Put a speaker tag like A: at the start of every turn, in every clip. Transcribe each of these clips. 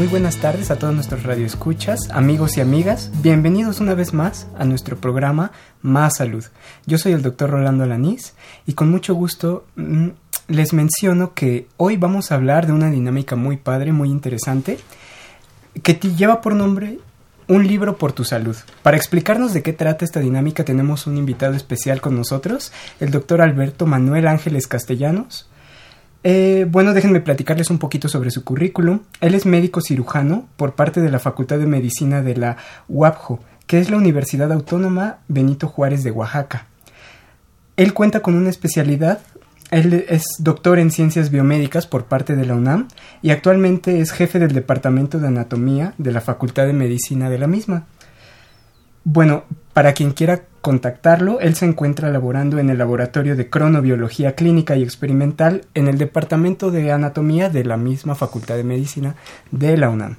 A: Muy buenas tardes a todos nuestros radioescuchas, amigos y amigas. Bienvenidos una vez más a nuestro programa Más Salud. Yo soy el doctor Rolando Lanís y con mucho gusto mm, les menciono que hoy vamos a hablar de una dinámica muy padre, muy interesante, que lleva por nombre Un libro por tu salud. Para explicarnos de qué trata esta dinámica tenemos un invitado especial con nosotros, el doctor Alberto Manuel Ángeles Castellanos. Eh, bueno, déjenme platicarles un poquito sobre su currículum. Él es médico cirujano por parte de la Facultad de Medicina de la UAPJO, que es la Universidad Autónoma Benito Juárez de Oaxaca. Él cuenta con una especialidad él es doctor en ciencias biomédicas por parte de la UNAM y actualmente es jefe del Departamento de Anatomía de la Facultad de Medicina de la misma. Bueno, para quien quiera contactarlo, él se encuentra laborando en el Laboratorio de Cronobiología Clínica y Experimental en el Departamento de Anatomía de la misma Facultad de Medicina de la UNAM.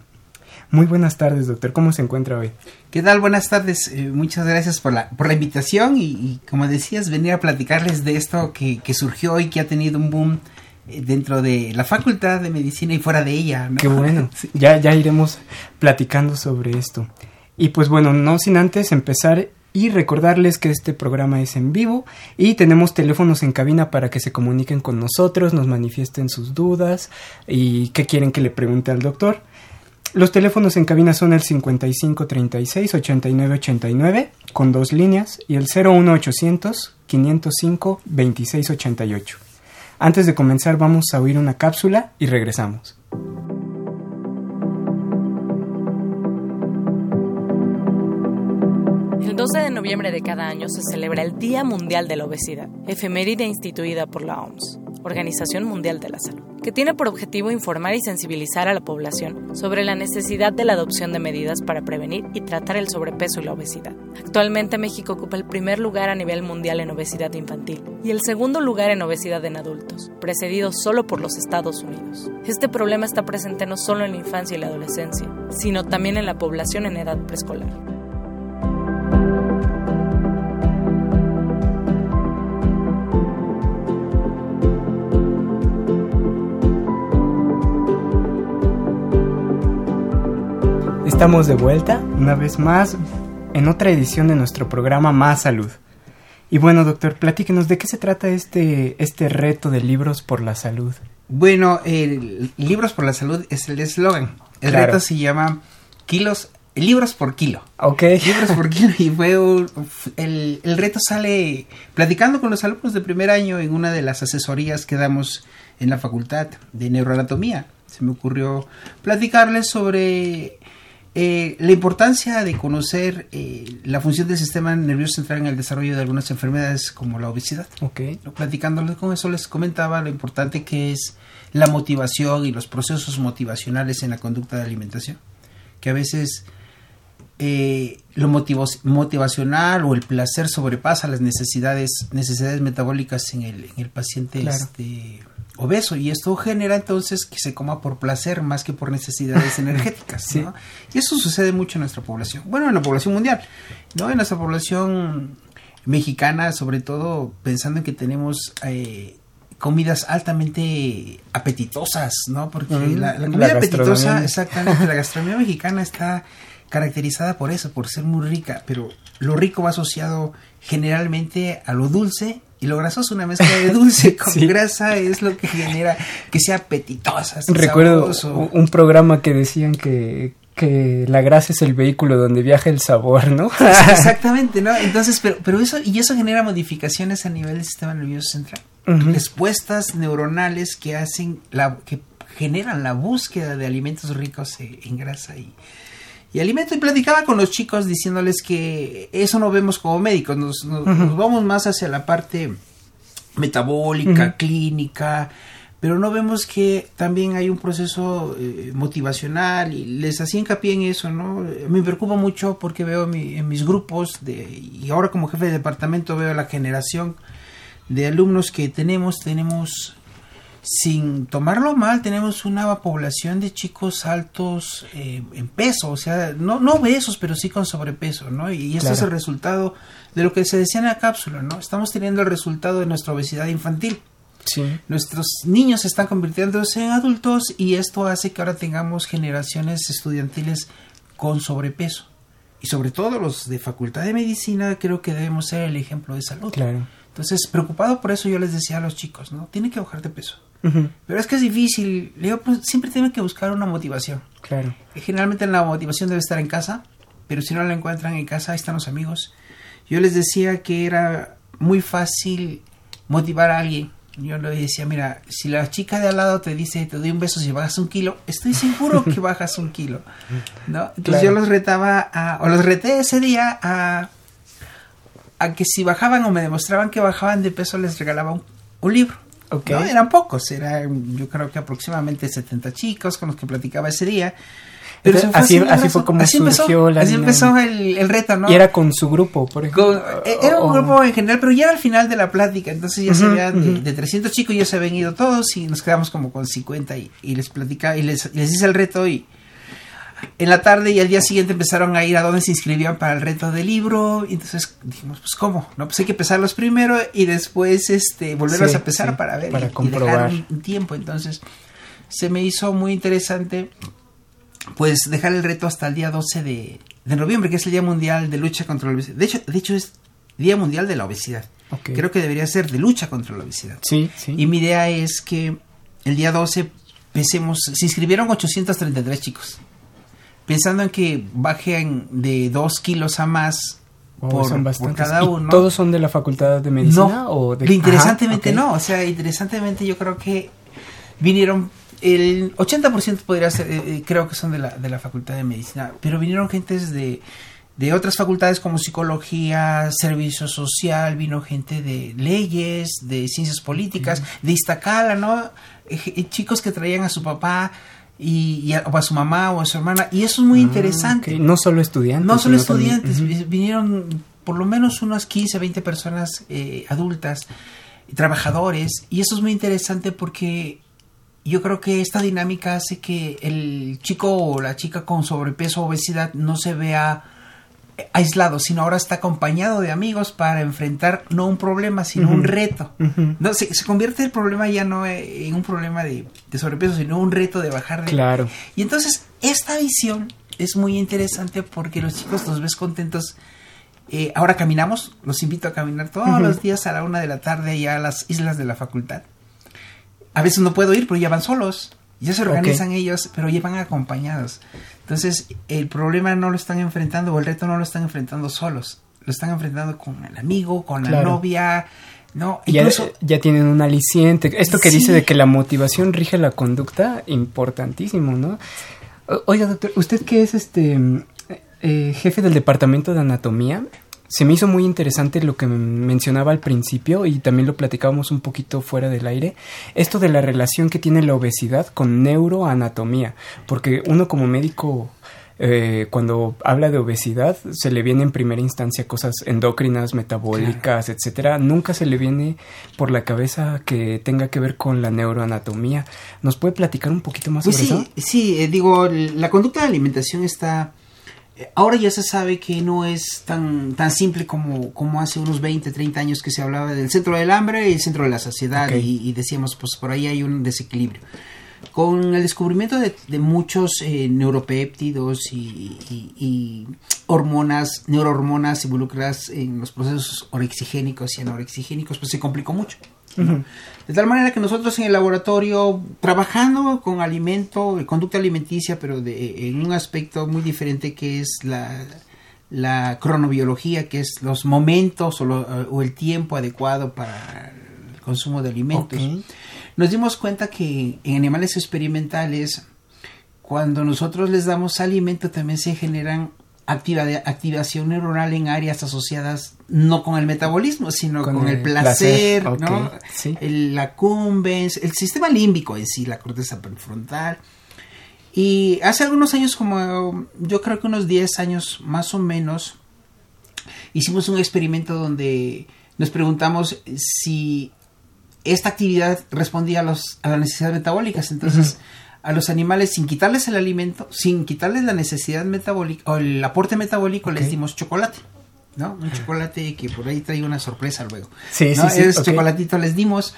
A: Muy buenas tardes, doctor. ¿Cómo se encuentra hoy?
B: ¿Qué tal? Buenas tardes. Eh, muchas gracias por la, por la invitación y, como decías, venir a platicarles de esto que, que surgió y que ha tenido un boom eh, dentro de la facultad de medicina y fuera de ella.
A: Qué bueno. Ya, ya iremos platicando sobre esto. Y pues bueno, no sin antes empezar y recordarles que este programa es en vivo y tenemos teléfonos en cabina para que se comuniquen con nosotros, nos manifiesten sus dudas y qué quieren que le pregunte al doctor. Los teléfonos en cabina son el 55 36 89 89 con dos líneas y el 01800 505 26 88. Antes de comenzar vamos a oír una cápsula y regresamos.
C: 12 de noviembre de cada año se celebra el Día Mundial de la Obesidad, efeméride instituida por la OMS. Organización Mundial de la Salud, que tiene por objetivo informar y sensibilizar a la población sobre la necesidad de la adopción de medidas para prevenir y tratar el sobrepeso y la obesidad. Actualmente México ocupa el primer lugar a nivel mundial en obesidad infantil y el segundo lugar en obesidad en adultos, precedido solo por los Estados Unidos. Este problema está presente no solo en la infancia y la adolescencia, sino también en la población en edad preescolar.
A: Estamos de vuelta una vez más en otra edición de nuestro programa Más Salud. Y bueno, doctor, platíquenos de qué se trata este, este reto de libros por la salud.
B: Bueno, el Libros por la Salud es el eslogan. El reto se llama Kilos, Libros por Kilo.
A: Ok.
B: Libros por Kilo. Y fue el, el reto sale platicando con los alumnos de primer año en una de las asesorías que damos en la Facultad de Neuroanatomía. Se me ocurrió platicarles sobre eh, la importancia de conocer eh, la función del sistema nervioso central en el desarrollo de algunas enfermedades como la obesidad.
A: Okay.
B: Platicándoles con eso les comentaba lo importante que es la motivación y los procesos motivacionales en la conducta de alimentación. Que a veces eh, lo motivacional o el placer sobrepasa las necesidades, necesidades metabólicas en el, en el paciente este, obeso y esto genera entonces que se coma por placer más que por necesidades energéticas y eso sucede mucho en nuestra población bueno en la población mundial no en nuestra población mexicana sobre todo pensando en que tenemos eh, comidas altamente apetitosas no porque la, comida apetitosa exactamente la gastronomía mexicana está caracterizada por eso por ser muy rica pero lo rico va asociado generalmente a lo dulce y lo grasoso, una mezcla de dulce con grasa es lo que genera que sea apetitosa.
A: Recuerdo un programa que decían que, que la grasa es el vehículo donde viaja el sabor, ¿no?
B: Exactamente, ¿no? Entonces, pero, pero eso, y eso genera modificaciones a nivel del sistema nervioso central. Respuestas neuronales que hacen la, que generan la búsqueda de alimentos ricos en grasa y, y alimento. Y platicaba con los chicos diciéndoles que eso no vemos como médicos, nos, vamos más hacia la parte metabólica, clínica, pero no vemos que también hay un proceso eh, motivacional y les hacía hincapié en eso, ¿no? Me preocupa mucho porque veo en mis grupos de, y ahora como jefe de departamento veo la generación de alumnos que tenemos, tenemos sin tomarlo mal, tenemos una población de chicos altos eh, en peso, o sea, no, no obesos, pero sí con sobrepeso, ¿no? Y, este es el resultado de lo que se decía en la cápsula, ¿no? Estamos teniendo el resultado de nuestra obesidad infantil. Sí. Nuestros niños se están convirtiéndose en adultos y esto hace que ahora tengamos generaciones estudiantiles con sobrepeso. Y sobre todo los de facultad de medicina creo que debemos ser el ejemplo de salud.
A: Claro.
B: Entonces, preocupado por eso yo les decía a los chicos, ¿no? Tienen que bajar de peso. Pero es que es difícil. Le digo, pues, siempre tienen que buscar una motivación.
A: Claro.
B: Generalmente la motivación debe estar en casa, pero si no la encuentran en casa, ahí están los amigos. Yo les decía que era muy fácil motivar a alguien. Yo le decía, mira, si la chica de al lado te dice, te doy un beso si bajas un kilo, estoy seguro que bajas un kilo. ¿no? Entonces yo los retaba, a, o los reté ese día a, a que si bajaban o me demostraban que bajaban de peso, les regalaba un libro. No, eran pocos, eran yo creo que aproximadamente 70 chicos con los que platicaba ese día.
A: Pero así, así, fue como surgió
B: empezó, la Así empezó el, reto, ¿no?
A: Y era con su grupo, por ejemplo.
B: Eh, era un grupo en general, pero ya era al final de la plática, entonces ya se habían, de, 300 chicos ya se habían ido todos y nos quedamos como con 50 y, y les platicaba y les, les hice el reto y en la tarde y al día siguiente empezaron a ir a donde se inscribían para el reto del libro. Y entonces dijimos, pues cómo, no, pues hay que pesarlos primero y después este volverlos a pesar para ver
A: para comprobar.
B: un tiempo. Entonces se me hizo muy interesante pues dejar el reto hasta el día 12 de, noviembre, que es el Día Mundial de Lucha contra la Obesidad. De hecho, de hecho es Día Mundial de la Obesidad. Creo que debería ser de lucha contra la obesidad.
A: Sí, sí.
B: Y mi idea es que el día 12 pesemos, se inscribieron 833 chicos pensando en que bajen de dos kilos a más por, cada uno.
A: ¿Todos son de la facultad de medicina?
B: No,
A: o de...
B: interesantemente no, o sea, interesantemente yo creo que vinieron, el 80% podría ser, eh, eh, creo que son de la, de la facultad de medicina, pero vinieron gentes de, de otras facultades como psicología, servicio social, vino gente de leyes, de ciencias políticas, de Iztacala, ¿no? Eh, chicos que traían a su papá y, a, o a su mamá o a su hermana. Y eso es muy ah, interesante.
A: No solo estudiantes.
B: No solo estudiantes, vinieron por lo menos unas 15, 20 personas eh, adultas, trabajadores, y eso es muy interesante porque yo creo que esta dinámica hace que el chico o la chica con sobrepeso o obesidad no se vea aislado, sino ahora está acompañado de amigos para enfrentar no un problema, sino un reto. no se, convierte el problema ya no en un problema de, sobrepeso, sino un reto de bajar de...
A: Claro.
B: Y entonces esta visión es muy interesante porque los chicos los ves contentos. Eh, ahora caminamos, los invito a caminar todos los días a la una de la tarde ya a las islas de la facultad. A veces no puedo ir, pero ya van solos. Ya se organizan ellos, pero ya van acompañados. Entonces, el problema no lo están enfrentando, o el reto no lo están enfrentando solos. Lo están enfrentando con el amigo, con la novia, ¿no?
A: Incluso, ya, tienen un aliciente. Esto que dice de que la motivación rige la conducta, importantísimo, ¿no? Oiga, doctor, usted que es este eh, jefe del departamento de anatomía, se me hizo muy interesante lo que mencionaba al principio y también lo platicábamos un poquito fuera del aire, esto de la relación que tiene la obesidad con neuroanatomía, porque uno como médico eh, cuando habla de obesidad se le viene en primera instancia cosas endocrinas, metabólicas, etcétera. Nunca se le viene por la cabeza que tenga que ver con la neuroanatomía. ¿Nos puede platicar un poquito más
B: pues
A: sobre
B: sí,
A: eso?
B: Sí, eh, digo, la conducta de alimentación está ahora ya se sabe que no es tan, tan simple como, como hace unos 20, 30 años que se hablaba del centro del hambre y el centro de la saciedad y, decíamos, pues por ahí hay un desequilibrio. Con el descubrimiento de, muchos eh, neuropéptidos y, hormonas, neurohormonas involucradas en los procesos orexigénicos y anorexigénicos, pues se complicó mucho. De tal manera que nosotros en el laboratorio, trabajando con alimento, conducta alimenticia, pero de, en un aspecto muy diferente que es la, la cronobiología, que es los momentos o, o, el tiempo adecuado para el consumo de alimentos, nos dimos cuenta que en animales experimentales, cuando nosotros les damos alimento, también se generan activación neuronal en áreas asociadas no con el metabolismo, sino con, el, placer, ¿no? el, la cumbens, el sistema límbico en sí, la corteza prefrontal. Y hace algunos años, como yo creo que unos 10 años más o menos, hicimos un experimento donde nos preguntamos si esta actividad respondía a, los, a las necesidades metabólicas. Entonces, a los animales sin quitarles el alimento, sin quitarles la necesidad metabólica o el aporte metabólico, les dimos chocolate. ¿No? Un chocolate que por ahí trae una sorpresa luego.
A: Sí,
B: ¿no?
A: sí,
B: Ese chocolatito les dimos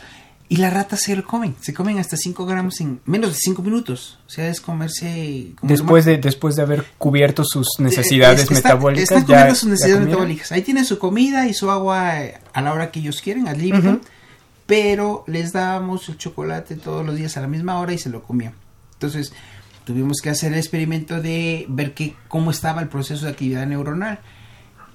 B: y las ratas se lo comen. Se comen hasta 5 gramos en menos de 5 minutos. O sea, es comerse.
A: después, de, después de haber cubierto sus necesidades metabólicas.
B: Están cubriendo sus necesidades metabólicas. Ahí tienen su comida y su agua a la hora que ellos quieren, al límite. Pero les damos el chocolate todos los días a la misma hora y se lo comían. Entonces tuvimos que hacer el experimento de ver que, cómo estaba el proceso de actividad neuronal.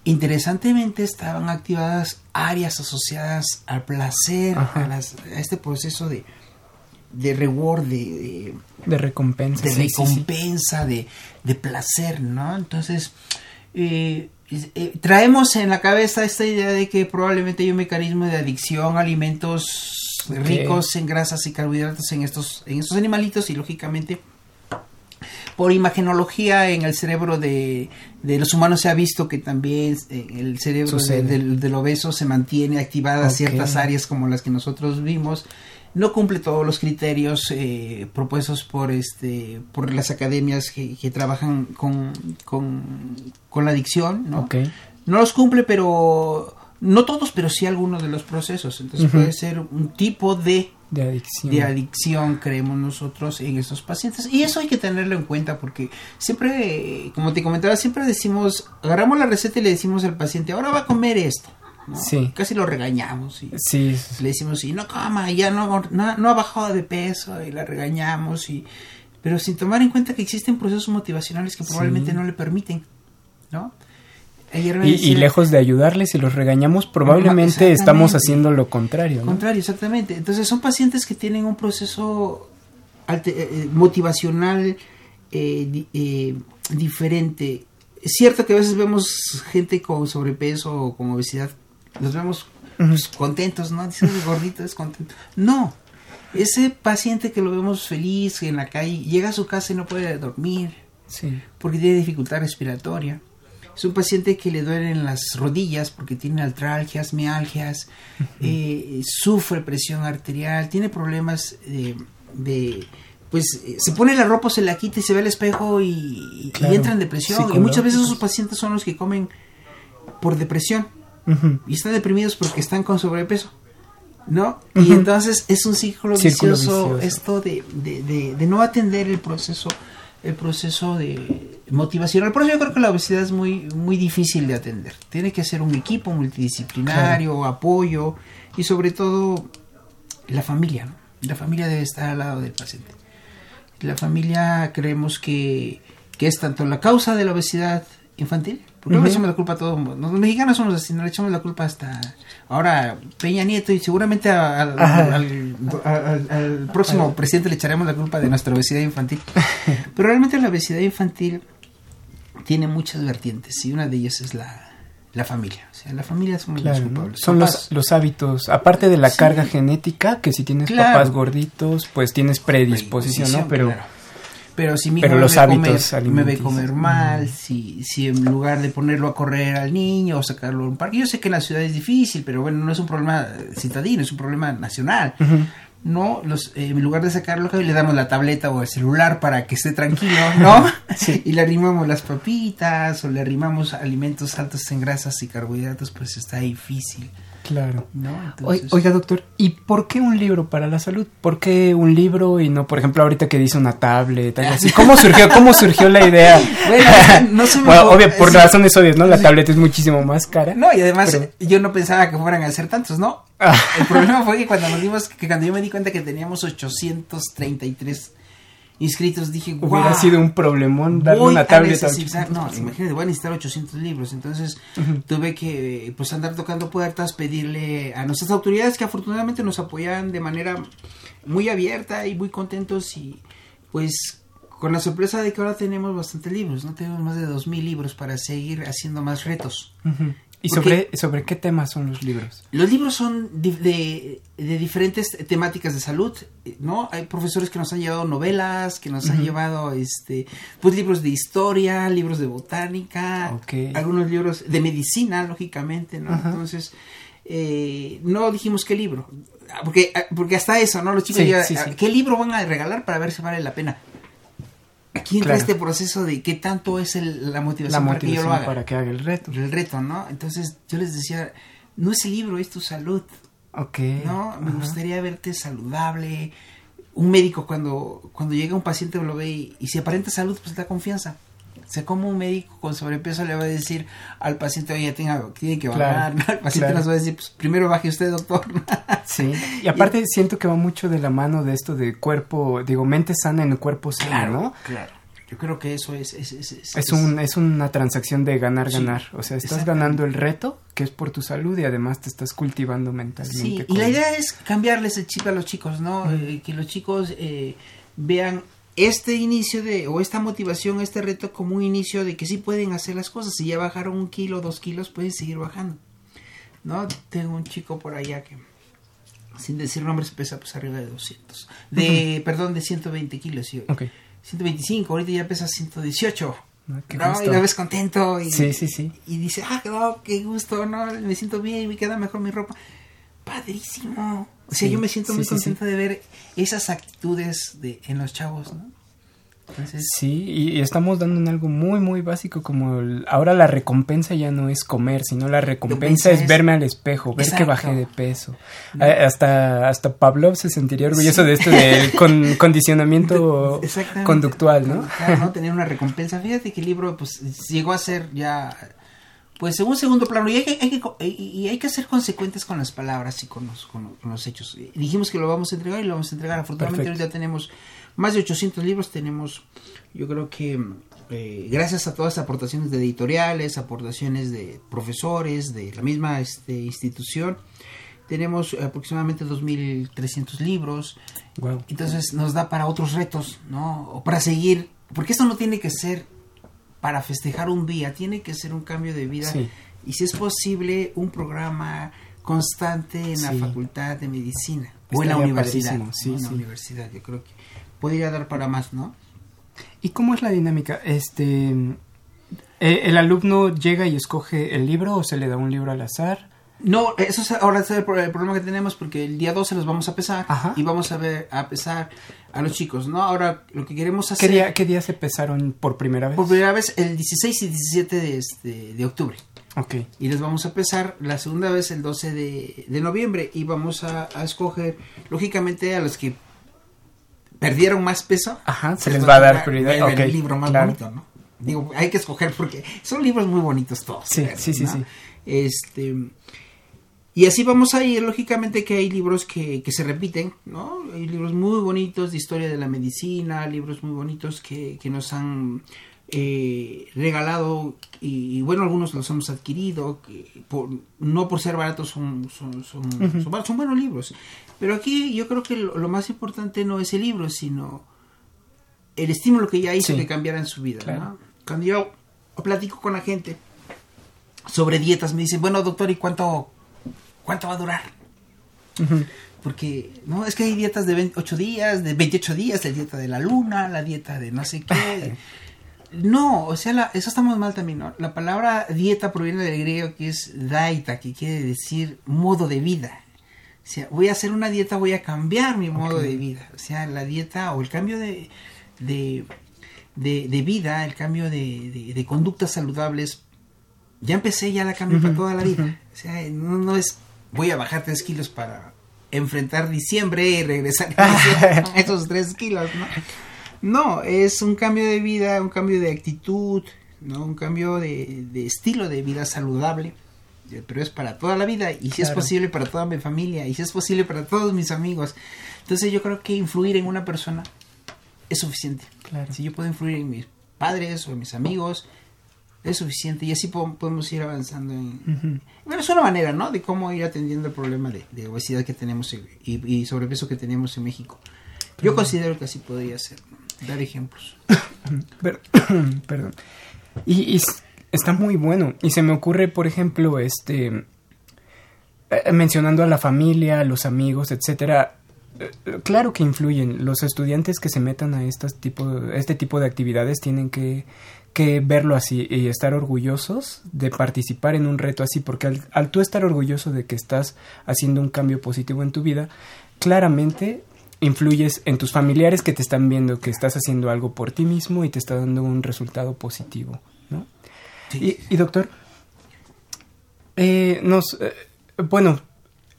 B: Interesantemente estaban activadas áreas asociadas al placer, a, este proceso de, de reward, de,
A: de, recompensa.
B: De recompensa, De, de, placer, ¿no? Entonces, eh, eh, traemos en la cabeza esta idea de que probablemente hay un mecanismo de adicción a alimentos ricos en grasas y carbohidratos en estos, en estos animalitos y lógicamente por imagenología en el cerebro de, los humanos se ha visto que también eh, el cerebro del, obeso se mantiene activadas ciertas áreas como las que nosotros vimos. No cumple todos los criterios eh, propuestos por este por las academias que, trabajan con, con, la adicción no no los cumple pero no todos, pero sí algunos de los procesos. Entonces puede ser un tipo de,
A: de, adicción.
B: de adicción, creemos nosotros, en estos pacientes. Y eso hay que tenerlo en cuenta porque siempre, como te comentaba, siempre decimos, agarramos la receta y le decimos al paciente, ahora va a comer esto. Sí. Casi lo regañamos. Y
A: sí.
B: Le decimos, y no coma, ya no, no, ha bajado de peso, y la regañamos. y Pero sin tomar en cuenta que existen procesos motivacionales que probablemente no le permiten, ¿no?
A: Y, lejos de ayudarles, si los regañamos, probablemente estamos haciendo lo contrario.
B: Contrario, exactamente. Entonces son pacientes que tienen un proceso eh, eh, motivacional eh, diferente. Es cierto que a veces vemos gente con sobrepeso o con obesidad, los vemos pues, contentos, ¿no? Dicen gordito es contento. No, ese paciente que lo vemos feliz en la calle, llega a su casa y no puede dormir
A: sí.
B: porque tiene dificultad respiratoria es un paciente que le duelen las rodillas porque tiene artralgias, mialgias, eh, sufre presión arterial, tiene problemas de, pues eh, se pone la ropa, se la quita y se ve al espejo y, entra en depresión. y muchas veces esos pacientes son los que comen por depresión y están deprimidos porque están con sobrepeso. ¿No? Y entonces es un ciclo, vicioso, esto de, de, de no atender el proceso el proceso de motivacional. Por eso yo creo que la obesidad es muy, muy difícil de atender. Tiene que ser un equipo multidisciplinario, apoyo y sobre todo la familia. ¿no? La familia debe estar al lado del paciente. La familia creemos que, que es tanto la causa de la obesidad infantil no le echamos la culpa a todo el mundo. Los mexicanos somos así, no le echamos la culpa hasta ahora Peña Nieto y seguramente al, próximo presidente le echaremos la culpa de nuestra obesidad infantil. Pero realmente la obesidad infantil tiene muchas vertientes y una de ellas es la, la familia. O sea, la familia somos los culpables.
A: Son los, los, hábitos, aparte de la carga genética, que si tienes papás gorditos, pues tienes predisposición, ¿no? Pero
B: pero si mi
A: hijo me, ve comer,
B: me ve comer mal, si, si en lugar de ponerlo a correr al niño o sacarlo a un parque, yo sé que en la ciudad es difícil, pero bueno, no es un problema citadino, es un problema nacional. No, los, eh, en lugar de sacarlo, le damos la tableta o el celular para que esté tranquilo, ¿no? Y le arrimamos las papitas o le arrimamos alimentos altos en grasas y carbohidratos, pues está difícil.
A: Claro.
B: ¿no? Entonces,
A: Oiga, doctor, ¿y por qué un libro para la salud? ¿Por qué un libro y no, por ejemplo, ahorita que dice una tablet? algo así? ¿Cómo surgió, cómo surgió la idea?
B: Bueno, no se me
A: Bueno, obvio, por
B: sí.
A: razones obvias, ¿no? La tablet es muchísimo más cara.
B: No, y además
A: Pero-
B: yo no pensaba que fueran a ser tantos, ¿no?
A: Ah.
B: El problema fue que cuando nos dimos, que cuando yo me di cuenta que teníamos 833 inscritos, dije, wow.
A: Hubiera sido un problemón darle una
B: a
A: tablet a
B: necesitar,
A: 800.
B: no, imagínate, voy a necesitar 800 libros, entonces tuve que pues andar tocando puertas, pedirle a nuestras autoridades que afortunadamente nos apoyaban de manera muy abierta y muy contentos y pues con la sorpresa de que ahora tenemos bastantes libros, no tenemos más de 2000 libros para seguir haciendo más retos.
A: Ujú. ¿Y sobre, sobre qué temas son los libros?
B: Los libros son de, de diferentes temáticas de salud, ¿no? Hay profesores que nos han llevado novelas, que nos han llevado, este, pues libros de historia, libros de botánica, algunos libros de medicina, lógicamente, ¿no? Entonces, eh, no dijimos qué libro, porque, porque hasta eso, ¿no? Los chicos
A: Sí,
B: ya,
A: sí, sí.
B: ¿qué libro van a regalar para ver si vale la pena? Aquí entra
A: Claro.
B: este proceso de qué tanto es el- la motivación,
A: La
B: para que yo lo
A: motivación
B: haga
A: para que haga el reto.
B: el reto, ¿no? Entonces yo les decía, no es el libro, es tu salud,
A: Ok.
B: ¿no? Me gustaría verte saludable. Un médico cuando, cuando llega un paciente lo ve y, y si aparenta salud, pues da confianza. O sea, como un médico con sobrepeso le va a decir al paciente, oye, tenga, tiene que bajar,
A: Claro.
B: El paciente
A: claro.
B: nos va a decir, pues primero baje usted, doctor.
A: Sí, y aparte siento que va mucho de la mano de esto de cuerpo, digo, mente sana en cuerpo sano, ¿no?
B: claro. Yo creo que eso es... Es, es, es-
A: Es, un, es una transacción de ganar,
B: Sí,
A: ganar. O sea, estás ganando el reto, que es por tu salud, y además te estás cultivando mentalmente.
B: Sí, y
A: con-
B: la idea es cambiarles el chip a los chicos, ¿no? Eh, que los chicos eh, vean este inicio de, o esta motivación, este reto como un inicio de que sí pueden hacer las cosas. Si ya bajaron un kilo, dos kilos, pueden seguir bajando, ¿no? Tengo un chico por allá que, sin decir nombres, pesa pues arriba de 200. De, perdón, de 120 kilos. y-
A: Ok.
B: 125, ahorita ya pesa 118.
A: Ah, qué
B: ¿no?
A: gusto.
B: Y lo ves contento y,
A: Sí, sí, sí.
B: y dice, ah, no, qué gusto, no, me siento bien, me queda mejor mi ropa. Padrísimo. O sea,
A: Sí,
B: yo me siento
A: sí,
B: muy contenta de ver esas actitudes de, en los chavos, ¿no? Entonces,
A: Sí, y, estamos dando en algo muy, muy básico, como el- ahora la recompensa ya no es comer, sino la recompensa es
B: es-
A: verme al espejo, ver que bajé de peso. Eh, hasta, hasta Pavlov se sentiría orgulloso de esto del con- condicionamiento conductual, ¿no?
B: ¿no? Tener una recompensa. Fíjate que el libro, pues, llegó a ser ya, pues, un segundo plano. Y hay que, hay que, y hay que ser consecuentes con las palabras y con los, con los, con los hechos. Dijimos que lo vamos a entregar y lo vamos a entregar. Afortunadamente,
A: Perfecto.
B: ahorita tenemos más de 800 libros. Tenemos, yo creo que, eh, gracias a todas las aportaciones de editoriales, aportaciones de profesores, de la misma este, institución, tenemos aproximadamente 2.300 libros.
A: Wow.
B: Entonces nos da para otros retos, ¿no? O para seguir, porque esto no tiene que ser para festejar un día, tiene que ser un cambio de vida.
A: Sí.
B: Y si es posible, un programa constante en la facultad de medicina o en la universidad.
A: padrísimo, sí,
B: ¿no? En la
A: sí.
B: universidad, yo creo que podría dar para más, ¿no?
A: ¿Y cómo es la dinámica? Este, eh, ¿El alumno llega y escoge el libro o se le da un libro al azar?
B: No, eso es ahora es el, pro- el problema que tenemos porque el día 12 los vamos a pesar
A: Ajá.
B: y vamos a ver a pesar a los chicos, ¿no? Ahora lo que queremos hacer
A: ¿Qué día, ¿Qué día se pesaron por primera vez?
B: por primera vez el 16 y 17 de, este, de octubre.
A: Ok.
B: y les vamos a pesar la segunda vez el 12 de, de noviembre y vamos a, a escoger lógicamente a los que perdieron más peso
A: Ajá, se les va a dar prioridad.
B: el, el libro más
A: claro.
B: bonito no digo hay que escoger porque son libros muy bonitos todos
A: Sí, sí, sí,
B: ¿no?
A: sí.
B: este y así vamos a ir lógicamente que hay libros que, que se repiten no hay libros muy bonitos de historia de la medicina libros muy bonitos que, que nos han eh, regalado y, y, bueno algunos los hemos adquirido que por- no por ser baratos son son, son, son, buenos libros pero aquí yo creo que lo, lo más importante no es el libro sino el estímulo que ya hizo
A: Sí.
B: que cambiara en su vida
A: Claro.
B: ¿no? cuando yo platico con la gente sobre dietas me dicen bueno doctor y cuánto cuánto va a durar porque, no, es que hay dietas de 28 días, de 28 días, la dieta de la luna, la dieta de no sé qué. No, o sea, la- eso estamos mal también, ¿no? La palabra dieta proviene del griego que es daita, que quiere decir modo de vida. O sea, voy a hacer una dieta, voy a cambiar mi modo de vida. O sea, la dieta o el cambio de, de, de, de vida, el cambio de, conductas saludables, ya empecé, ya la cambio para toda la vida. O sea, no, no es voy a bajar tres kilos para enfrentar diciembre y regresar a esos tres kilos, ¿no? No, es un cambio de vida, un cambio de actitud, ¿no? Un cambio de, de estilo de vida saludable, eh, pero es para toda la vida y si es posible para toda mi familia y si es posible para todos mis amigos. Entonces yo creo que influir en una persona es suficiente. Claro. Si yo puedo influir en mis padres o en mis amigos, es suficiente y así podemos ir avanzando en... Bueno, es una manera, ¿no? De cómo ir atendiendo el problema de, obesidad que tenemos y, sobrepeso que tenemos en México. Yo considero que así podría ser, dar ejemplos.
A: perdón. Y, está muy bueno. Y se me ocurre, por ejemplo, este... Eh, mencionando a la familia, a los amigos, etcétera, eh, claro que influyen. Los estudiantes que se metan a estas tipo, este tipo de actividades tienen que que verlo así y estar orgullosos de participar en un reto así, porque al, tú estar orgulloso de que estás haciendo un cambio positivo en tu vida, claramente influyes en tus familiares que te están viendo que estás haciendo algo por ti mismo y te está dando un resultado positivo, ¿no? Y, doctor, eh, nos, eh, bueno,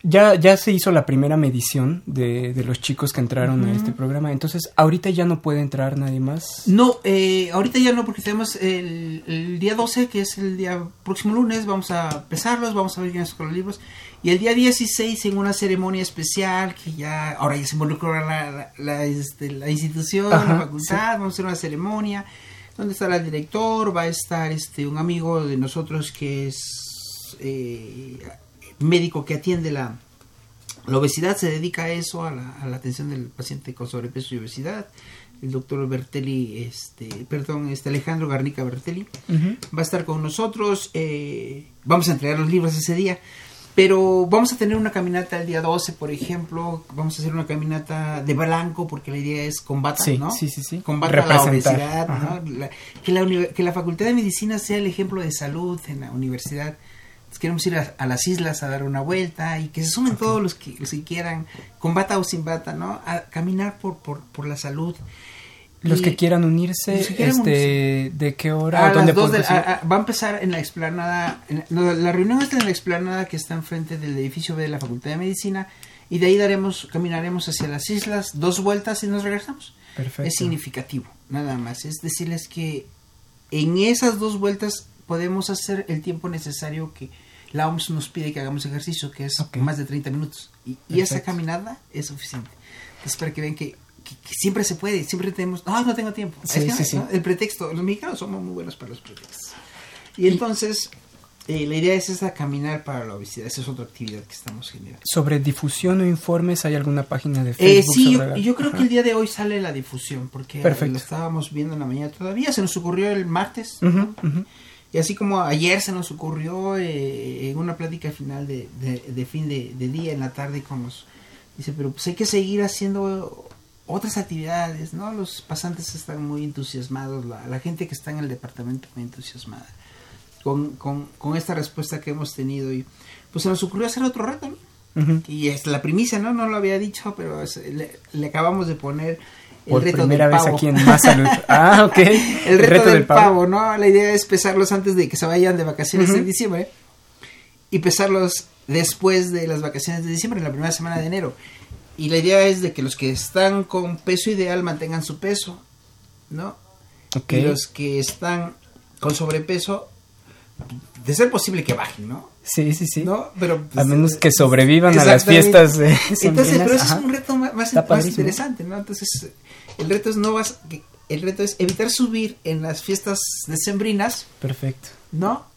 A: ya, ya se hizo la primera medición de, de los chicos que entraron a este programa. Entonces, ¿ahorita ya no puede entrar nadie más?
B: No, eh, ahorita ya no, porque tenemos el, día 12, que es el día próximo lunes, vamos a pesarlos, vamos a ver quiénes con los libros. Y el día 16, en una ceremonia especial, que ya, ahora ya se involucró la, la, este, la institución, la facultad, vamos a hacer una ceremonia donde estará el director, va a estar este un amigo de nosotros que es... Eh, médico que atiende la, la obesidad, se dedica a eso, a la, a la, atención del paciente con sobrepeso y obesidad. El doctor Bertelli, este, perdón, este Alejandro Garnica Bertelli, va a estar con nosotros. Eh, vamos a entregar los libros ese día. Pero vamos a tener una caminata el día 12, por ejemplo. Vamos a hacer una caminata de blanco, porque la idea es combatir, ¿no?
A: Sí, sí, sí.
B: Combata la obesidad, ¿no? que, la, que la Facultad de Medicina sea el ejemplo de salud en la universidad queremos ir a, las islas a dar una vuelta y que se sumen todos los que, los quieran, con bata o sin bata, ¿no? A caminar por, por, por la salud.
A: Los que quieran unirse, este, ¿de qué hora?
B: A ¿Dónde dos va a empezar en la explanada, la reunión está en la explanada que está enfrente del edificio B de la Facultad de Medicina y de ahí daremos, caminaremos hacia las islas, dos vueltas y nos regresamos. Perfecto. Es significativo, nada más. Es decirles que en esas dos vueltas podemos hacer el tiempo necesario que la OMS nos pide que hagamos ejercicio, que es más de 30 minutos. Y, esa caminada es suficiente. Entonces, para que vean que, siempre se puede, siempre tenemos, no, no tengo tiempo. El pretexto, los mexicanos somos muy buenos para los pretextos. Y entonces, eh, la idea es esa, caminar para la obesidad. Esa es otra actividad que estamos generando.
A: ¿Sobre difusión o informes hay alguna página de
B: eh, Facebook? sí, yo, creo que el día de hoy sale la difusión, porque lo estábamos viendo en la mañana todavía. Se nos ocurrió el martes. Y así como ayer se nos ocurrió eh, en una plática final de, de, fin de, día, en la tarde, con los... Dice, pero pues hay que seguir haciendo otras actividades, ¿no? Los pasantes están muy entusiasmados, la, la gente que está en el departamento muy entusiasmada con, con, con, esta respuesta que hemos tenido. Y pues se nos ocurrió hacer otro reto, ¿no? Y es la primicia, ¿no? No lo había dicho, pero le acabamos de poner
A: por primera vez aquí en Más Salud. Ah, ok.
B: el reto, del, pavo. ¿no? La idea es pesarlos antes de que se vayan de vacaciones en diciembre y pesarlos después de las vacaciones de diciembre, en la primera semana de enero. Y la idea es de que los que están con peso ideal mantengan su peso, ¿no? Okay. Y los que están con sobrepeso, de ser posible que bajen, ¿no?
A: Sí, sí, sí.
B: ¿No? Pero,
A: pues, a menos que sobrevivan a las fiestas.
B: Entonces, pero eso es un reto más, más interesante, ¿no? Entonces, el reto es no vas, el reto es evitar subir en las fiestas decembrinas.
A: Perfecto.
B: ¿No?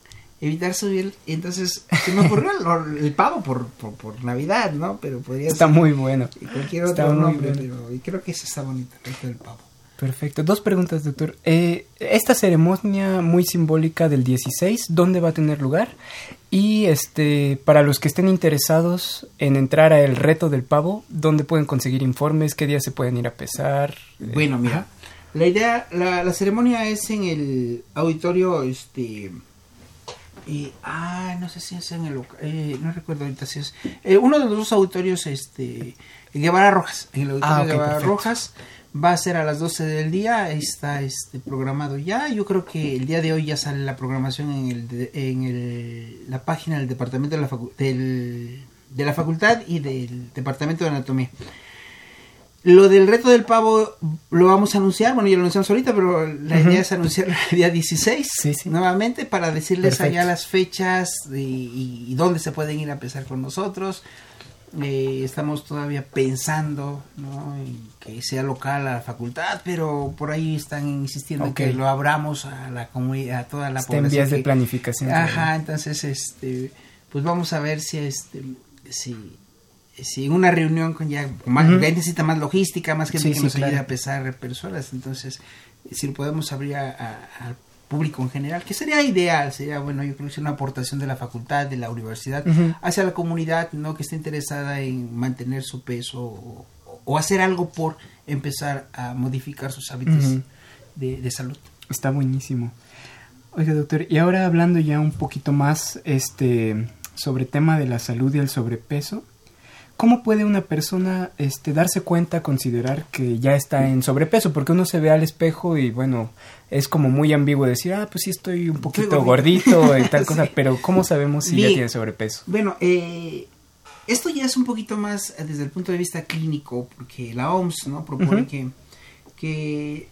B: Evitar subir, entonces se me ocurrió el, pavo por, por, Navidad, ¿no? Pero podría
A: Está muy bueno.
B: Cualquier otro nombre, pero creo que eso está bonito, el reto del pavo.
A: Perfecto. Dos preguntas, doctor. Eh, esta ceremonia muy simbólica del 16, ¿dónde va a tener lugar? Y este, para los que estén interesados en entrar a el reto del pavo, ¿dónde pueden conseguir informes? ¿Qué días se pueden ir a pesar?
B: Bueno, mira, la idea, la, la ceremonia es en el auditorio, este, y, ah, no sé si es en el, eh, no recuerdo ahorita si es, eh, uno de los dos auditorios, este, Guevara Rojas, en el auditorio ah, Guevara Rojas va a ser a las 12 del día, está este programado ya. Yo creo que el día de hoy ya sale la programación en el en el, la página del departamento de la del de la facultad y del departamento de anatomía. Lo del reto del pavo lo vamos a anunciar, bueno, ya lo anunciamos ahorita, pero la idea es anunciar el día 16
A: Sí, sí.
B: nuevamente para decirles
A: Perfecto.
B: allá las fechas y, y dónde se pueden ir a empezar con nosotros. Eh, estamos todavía pensando ¿no? en que sea local a la facultad, pero por ahí están insistiendo en que lo abramos a la comunidad, a toda la
A: Está en vías de planificación.
B: Ajá, entonces, este, pues vamos a ver si, este, si, si una reunión con ya, más,
A: Ujú.
B: ya necesita más logística, más gente
A: Sí,
B: que
A: sí,
B: nos ayude
A: claro.
B: a pesar personas, entonces, si lo podemos abrir a- a- público en general, que sería ideal, sería, bueno, yo creo que es una aportación de la facultad, de la universidad, hacia la comunidad, ¿no? Que esté interesada en mantener su peso o, o hacer algo por empezar a modificar sus hábitos de, de salud.
A: Está buenísimo. Oiga, doctor, y ahora hablando ya un poquito más este sobre tema de la salud y el sobrepeso, ¿cómo puede una persona este darse cuenta, considerar que ya está en sobrepeso? Porque uno se ve al espejo y bueno, es como muy ambiguo decir, ah, pues sí estoy un poquito
B: gordito.
A: gordito y tal cosa, pero ¿cómo sabemos si ya tiene sobrepeso?
B: Bueno, eh, esto ya es un poquito más eh, desde el punto de vista clínico, porque la OMS no propone
A: Ujú.
B: que, que,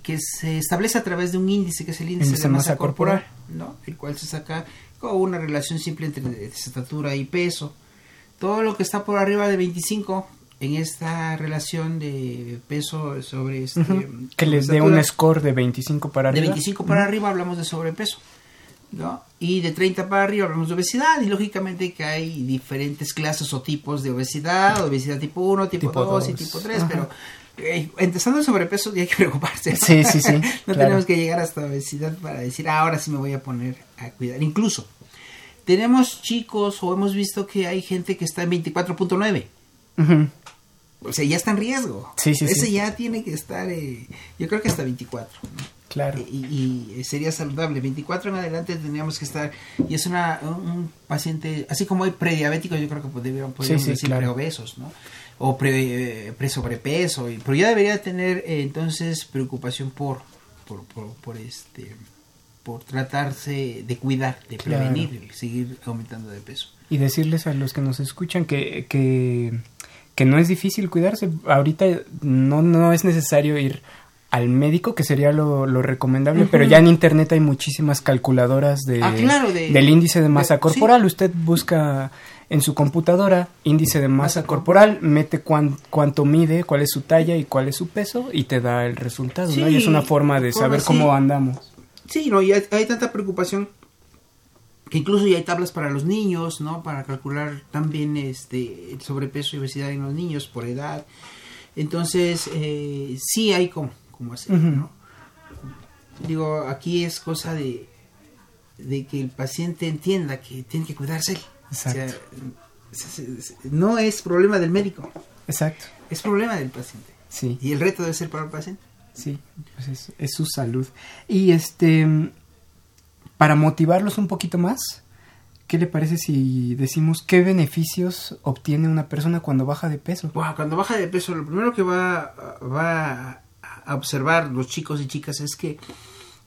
B: que se establece a través de un índice, que es el índice
A: Índice
B: de masa corporal, ¿no? el cual se saca con una relación simple entre estatura y peso. Todo lo que está por arriba de 25 en esta relación de peso sobre este,
A: Ujú. Que
B: sobre
A: les dé un score de 25 para
B: de
A: arriba.
B: 25 para arriba hablamos de sobrepeso. ¿no? Y de 30 para arriba hablamos de obesidad. Y lógicamente que hay diferentes clases o tipos de obesidad. Obesidad tipo 1, tipo,
A: Tipo
B: 2 y
A: dos.
B: tipo 3.
A: Ajá.
B: Pero eh, empezando el sobrepeso ya hay que preocuparse. ¿no?
A: Sí, sí, sí,
B: no
A: claro.
B: tenemos que llegar hasta obesidad para decir, "Ah, ahora sí me voy a poner a cuidar. Incluso tenemos chicos o hemos visto que hay gente que está en 24.9.
A: Ujú.
B: O sea, ya está en riesgo.
A: Sí, sí,
B: Ese
A: sí.
B: ya tiene que estar, eh, yo creo que hasta 24.
A: Claro.
B: y, y sería saludable. 24 en adelante tendríamos que estar, y es una, un, paciente, así como hay prediabéticos, yo creo que podríamos, podríamos
A: sí,
B: decir
A: claro.
B: preobesos, ¿no? O pre, eh, pre-sobrepeso, y- pero ya debería tener eh, entonces preocupación por, por, por, por este por tratarse de cuidar, de
A: Claro.
B: prevenir, el seguir aumentando de peso.
A: Y decirles a los que nos escuchan que, que, que no es difícil cuidarse. Ahorita no, no es necesario ir al médico, que sería lo, lo recomendable, pero ya en internet hay muchísimas calculadoras de,
B: Ah, claro, de-
A: del índice de masa
B: de-
A: corporal. Usted busca en su computadora índice de masa
B: Masa
A: corporal, mete cuán- cuánto mide, cuál es su talla y cuál es su peso y te da el resultado, ¿no? Y es
B: Sí,
A: una forma de saber
B: sí.
A: cómo andamos.
B: Sí, no, y hay, hay tanta preocupación que incluso ya hay tablas para los niños, ¿no? Para calcular también este el sobrepeso y obesidad en los niños por edad. Entonces, eh, sí hay como, como hacer. ¿no? Digo, aquí es cosa de, de que el paciente entienda que tiene que cuidarse él. O sea,
A: Exacto.
B: no es problema del médico,
A: Exacto.
B: es problema del paciente.
A: Sí.
B: Y el reto debe ser para el paciente.
A: Sí, pues es, es su salud. Y este, para motivarlos un poquito más, ¿qué le parece si decimos qué beneficios obtiene una persona cuando baja de peso?
B: Wow, cuando baja de peso, lo primero que va, va a observar los chicos y chicas es que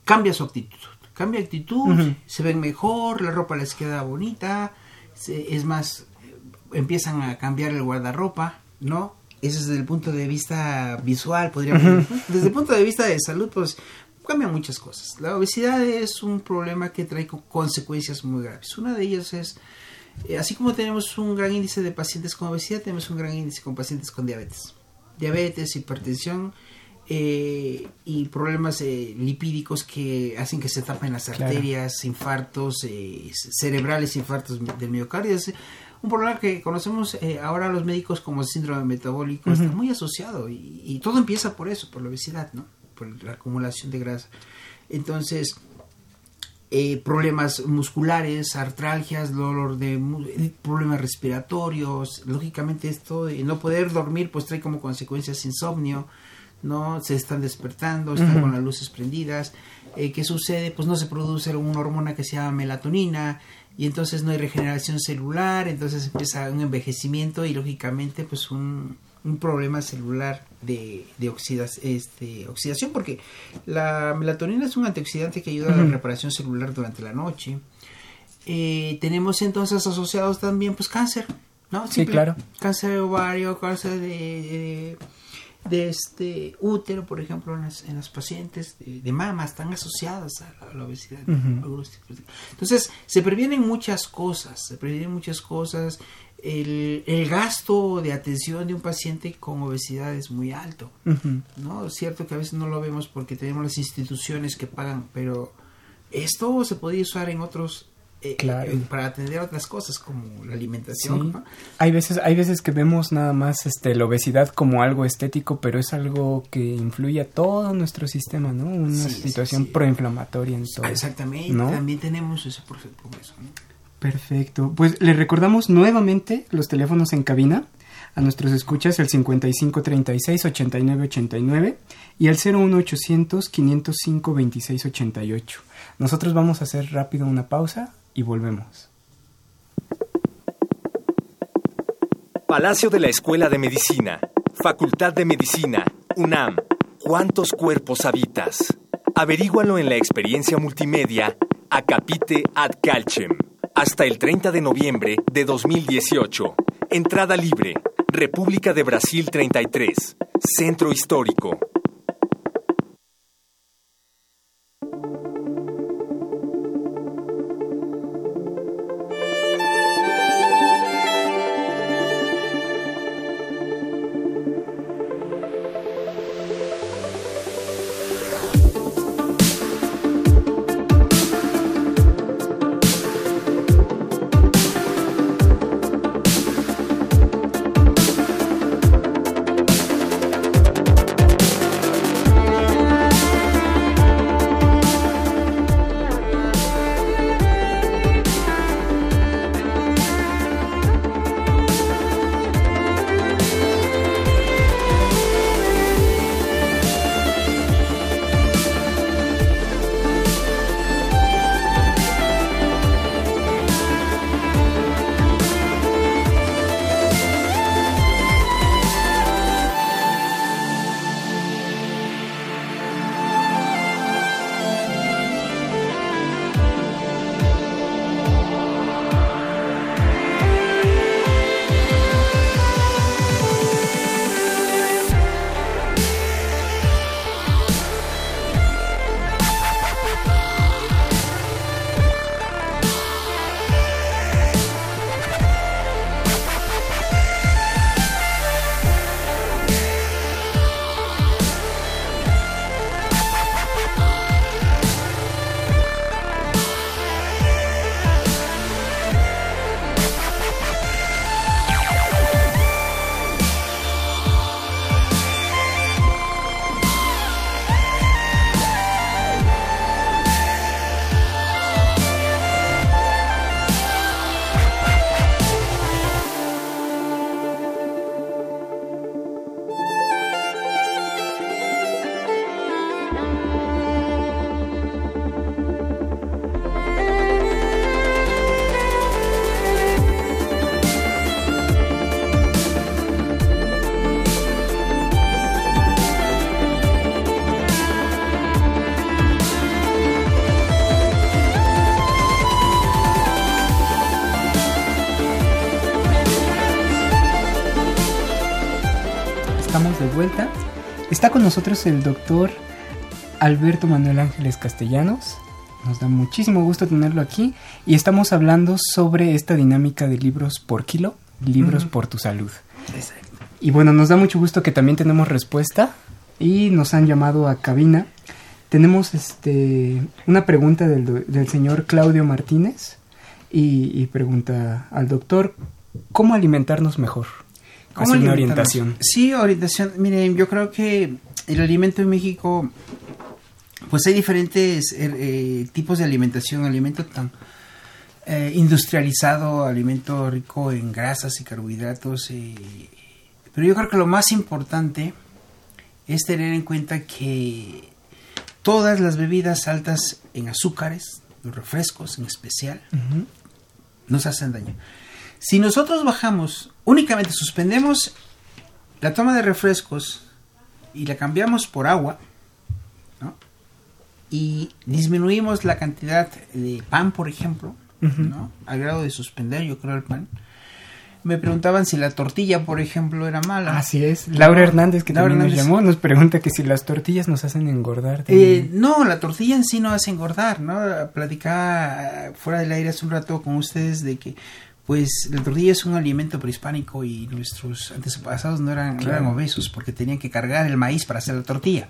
B: cambia su actitud. Cambia actitud, se ven mejor, la ropa les queda bonita, se- es más, eh, empiezan a cambiar el guardarropa, ¿no? Eso es desde el punto de vista visual, podríamos decir. Desde el punto de vista de salud, pues cambian muchas cosas. La obesidad es un problema que trae co- consecuencias muy graves. Una de ellas es, eh, así como tenemos un gran índice de pacientes con obesidad, tenemos un gran índice con pacientes con diabetes. Diabetes, hipertensión eh, y problemas eh, lipídicos que hacen que se tapen las
A: Claro.
B: arterias, infartos cerebrales, infartos del miocardio. Es un problema que conocemos eh, ahora los médicos como síndrome metabólico, está muy asociado y, y todo empieza por eso, por la obesidad, ¿no? Por la acumulación de grasa. Entonces, eh, problemas musculares, artralgias, dolor de eh, problemas respiratorios, lógicamente esto de no poder dormir pues trae como consecuencias insomnio, no se están despertando, están con las luces prendidas, eh, ¿qué sucede? Pues no se produce una hormona que se llama melatonina y entonces no hay regeneración celular, entonces empieza un envejecimiento y lógicamente pues un, un problema celular de, de oxidas- este, oxidación porque la melatonina es un antioxidante que ayuda a la reparación celular durante la noche. Eh, tenemos entonces asociados también pues cáncer, ¿no?
A: Sí, claro.
B: Cáncer de ovario, cáncer de, de, de este útero, por ejemplo, en las, en las pacientes de, de mama están asociadas a la, a la obesidad. Entonces, se previenen muchas cosas, se previenen muchas cosas. El, el gasto de atención de un paciente con obesidad es muy alto. ¿no? Es cierto que a veces no lo vemos porque tenemos las instituciones que pagan, pero esto se podría usar en otros, eh,
A: Claro.
B: eh, para atender otras cosas como la alimentación.
A: Sí.
B: ¿no?
A: Hay veces, hay veces que vemos nada más este, la obesidad como algo estético, pero es algo que influye a todo nuestro sistema, ¿no? Una
B: Sí,
A: situación
B: sí.
A: proinflamatoria en todo.
B: Ah, Exactamente,
A: ¿no?
B: también tenemos ese proceso. ¿no?
A: Perfecto. Pues le recordamos nuevamente los teléfonos en cabina. A nuestros escuchas el 5536-8989 y el 01800-505-2688. Nosotros vamos a hacer rápido una pausa y volvemos.
D: Palacio de la Escuela de Medicina, Facultad de Medicina, UNAM. ¿Cuántos cuerpos habitas? Averígualo en la experiencia multimedia Acapite ad Calcem. Hasta el 30 de noviembre de 2018. Entrada libre. República de Brasil 33. Centro Histórico.
A: Está con nosotros el doctor Alberto Manuel Ángeles Castellanos. Nos da muchísimo gusto tenerlo aquí y estamos hablando sobre esta dinámica de libros por kilo, libros por tu salud.
B: Exacto.
A: Y bueno, nos da mucho gusto que también tenemos respuesta y nos han llamado a cabina. Tenemos este una pregunta del, señor Claudio Martínez y, y pregunta al doctor cómo alimentarnos mejor.
B: ¿Cómo
A: Así una orientación.
B: Sí, orientación. Miren, yo creo que el alimento en México, pues hay diferentes eh, eh, tipos de alimentación. Alimento tan eh, industrializado, alimento rico en grasas y carbohidratos. eh, pero yo creo que lo más importante es tener en cuenta que todas las bebidas altas en azúcares, los refrescos en especial,
A: Ujú.
B: nos hacen daño. Si nosotros bajamos, únicamente suspendemos la toma de refrescos y la cambiamos por agua, ¿no? y disminuimos la cantidad de pan, por ejemplo, al grado de suspender, yo creo, el pan, me preguntaban si la tortilla, por ejemplo, era mala.
A: Así es. Laura Hernández, que
B: Laura
A: también nos llamó, nos pregunta que si las tortillas nos hacen engordar.
B: Eh, no, la tortilla en sí no hace engordar, ¿no? Platicaba eh, fuera del aire hace un rato con ustedes de que, pues, la tortilla es un alimento prehispánico y nuestros antepasados no eran, no eran obesos porque tenían que cargar el maíz para hacer la tortilla.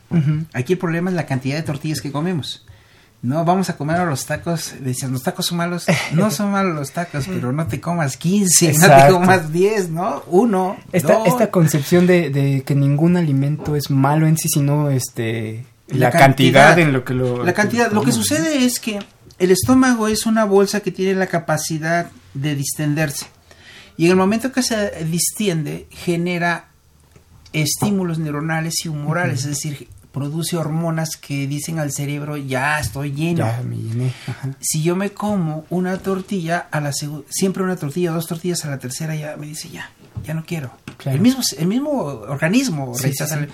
B: Aquí el problema es la cantidad de tortillas que comemos. No, vamos a comer a los tacos. Decían, los tacos son malos. No son malos los tacos, pero no te comas 15, no te comas 10, ¿no? Uno.
A: Esta,
B: dos.
A: esta concepción de, de que ningún alimento es malo en sí, sino este la,
B: La
A: cantidad,
B: cantidad.
A: en lo que lo...
B: La cantidad, lo que
A: comemos,
B: sucede es que el estómago es una bolsa que tiene la capacidad de distenderse. Y en el momento que se distiende, genera estímulos neuronales y humorales, es decir, produce hormonas que dicen al cerebro, ya estoy
A: ¿no?
B: lleno.
A: Ya me llené. Ajá.
B: Si yo me como una tortilla, a la siempre una tortilla, dos tortillas, a la tercera ya me dice, ya, ya no quiero.
A: Claro.
B: El, mismo, el mismo organismo
A: Sí,
B: rechaza
A: sí,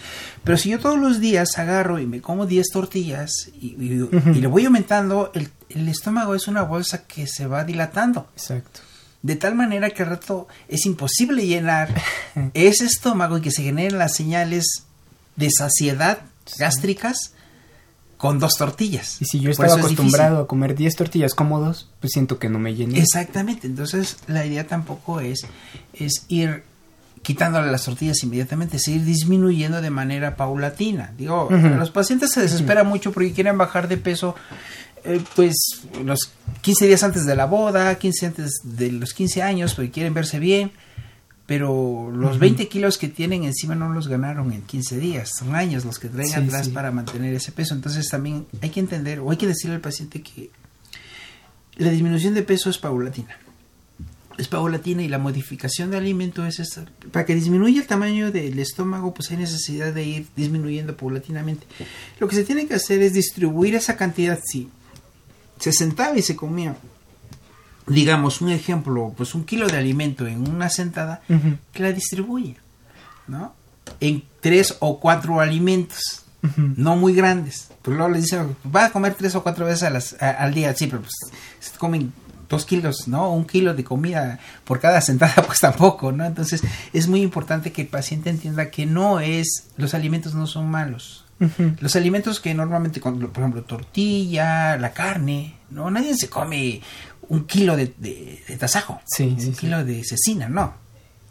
B: Pero si yo todos los días agarro y me como 10 tortillas y, y- y le voy aumentando, el, el estómago es una bolsa que se va dilatando.
A: Exacto.
B: De tal manera que al rato es imposible llenar ese estómago y que se generen las señales de saciedad gástricas con dos tortillas.
A: Y si yo estaba
B: es
A: acostumbrado a comer 10 tortillas cómodos, pues siento que no me llené.
B: Exactamente, entonces la idea tampoco es, es ir quitándole las tortillas inmediatamente, es ir disminuyendo de manera paulatina. Digo, los pacientes se desesperan mucho porque quieren bajar de peso, eh, pues los 15 días antes de la boda, 15 antes de los 15 años, porque quieren verse bien, pero los 20 kilos que tienen encima no los ganaron en 15 días, son años los que traen
A: Sí,
B: atrás
A: sí.
B: para mantener ese peso. Entonces también hay que entender o hay que decirle al paciente que la disminución de peso es paulatina. Es paulatina y la modificación de alimento es esta. Para que disminuya el tamaño del estómago, pues hay necesidad de ir disminuyendo paulatinamente. Lo que se tiene que hacer es distribuir esa cantidad. Si se sentaba y se comía, digamos, un ejemplo, pues un kilo de alimento en una sentada, que la distribuya, ¿no? En tres o cuatro alimentos no muy grandes. Pero luego les dicen, va a comer tres o cuatro veces a las- a- al día, sí, pero pues se comen dos kilos, ¿no? Un kilo de comida por cada sentada, pues tampoco, ¿no? Entonces es muy importante que el paciente entienda que no es, los alimentos no son malos. Los alimentos que normalmente, por ejemplo, tortilla, la carne, ¿no? Nadie se come un kilo de, de, de tasajo,
A: Sí,
B: un
A: sí, sí.
B: kilo de cecina, no.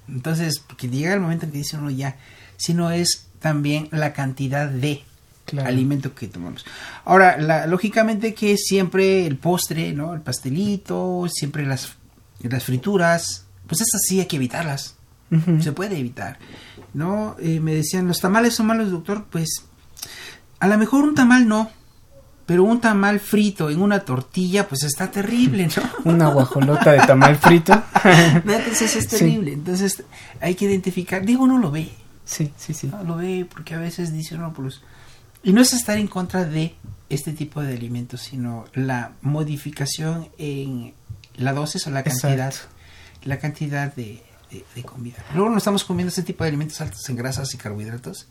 B: Entonces, porque llega el momento en que dice uno ya, sino es también la cantidad de
A: Claro.
B: alimento que tomamos. Ahora, la, lógicamente que siempre el postre, ¿no? El pastelito, siempre las, las frituras, pues esas sí hay que evitarlas. Se puede evitar. ¿No? Eh, me decían, ¿los tamales son malos, doctor? Pues a lo mejor un tamal no. Pero un tamal frito en una tortilla, pues está terrible, ¿no?
A: Una guajolota de tamal frito.
B: ¿No? Entonces es
A: Sí.
B: terrible. Entonces hay que identificar. Digo, uno lo ve.
A: sí, sí, sí.
B: ¿no? Lo ve porque a veces dice uno, pues. Y no es estar en contra de este tipo de alimentos, sino la modificación en la dosis o la cantidad.
A: Exacto.
B: La cantidad de, de- de comida. Luego no estamos comiendo este tipo de alimentos altos en grasas y carbohidratos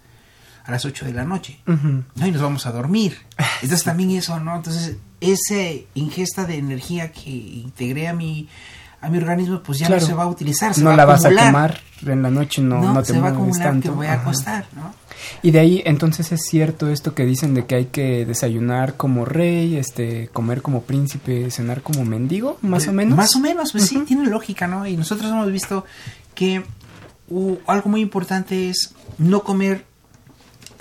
B: a las 8 de la noche. ¿no? Y nos vamos a dormir. Entonces también eso, ¿no? Entonces, esa ingesta de energía que integré a mi, a mi organismo, pues ya
A: Claro.
B: no se va a utilizar. Se
A: no
B: va
A: la vas a quemar en la noche, no, no, te
B: se va a acumular
A: tanto.
B: que voy a
A: Ajá.
B: acostar, ¿no?
A: Y de ahí, entonces es cierto esto que dicen de que hay que desayunar como rey, este, comer como príncipe, cenar como mendigo, más o menos.
B: Más o menos, pues sí, tiene lógica, ¿no? Y nosotros hemos visto que uh, algo muy importante es no comer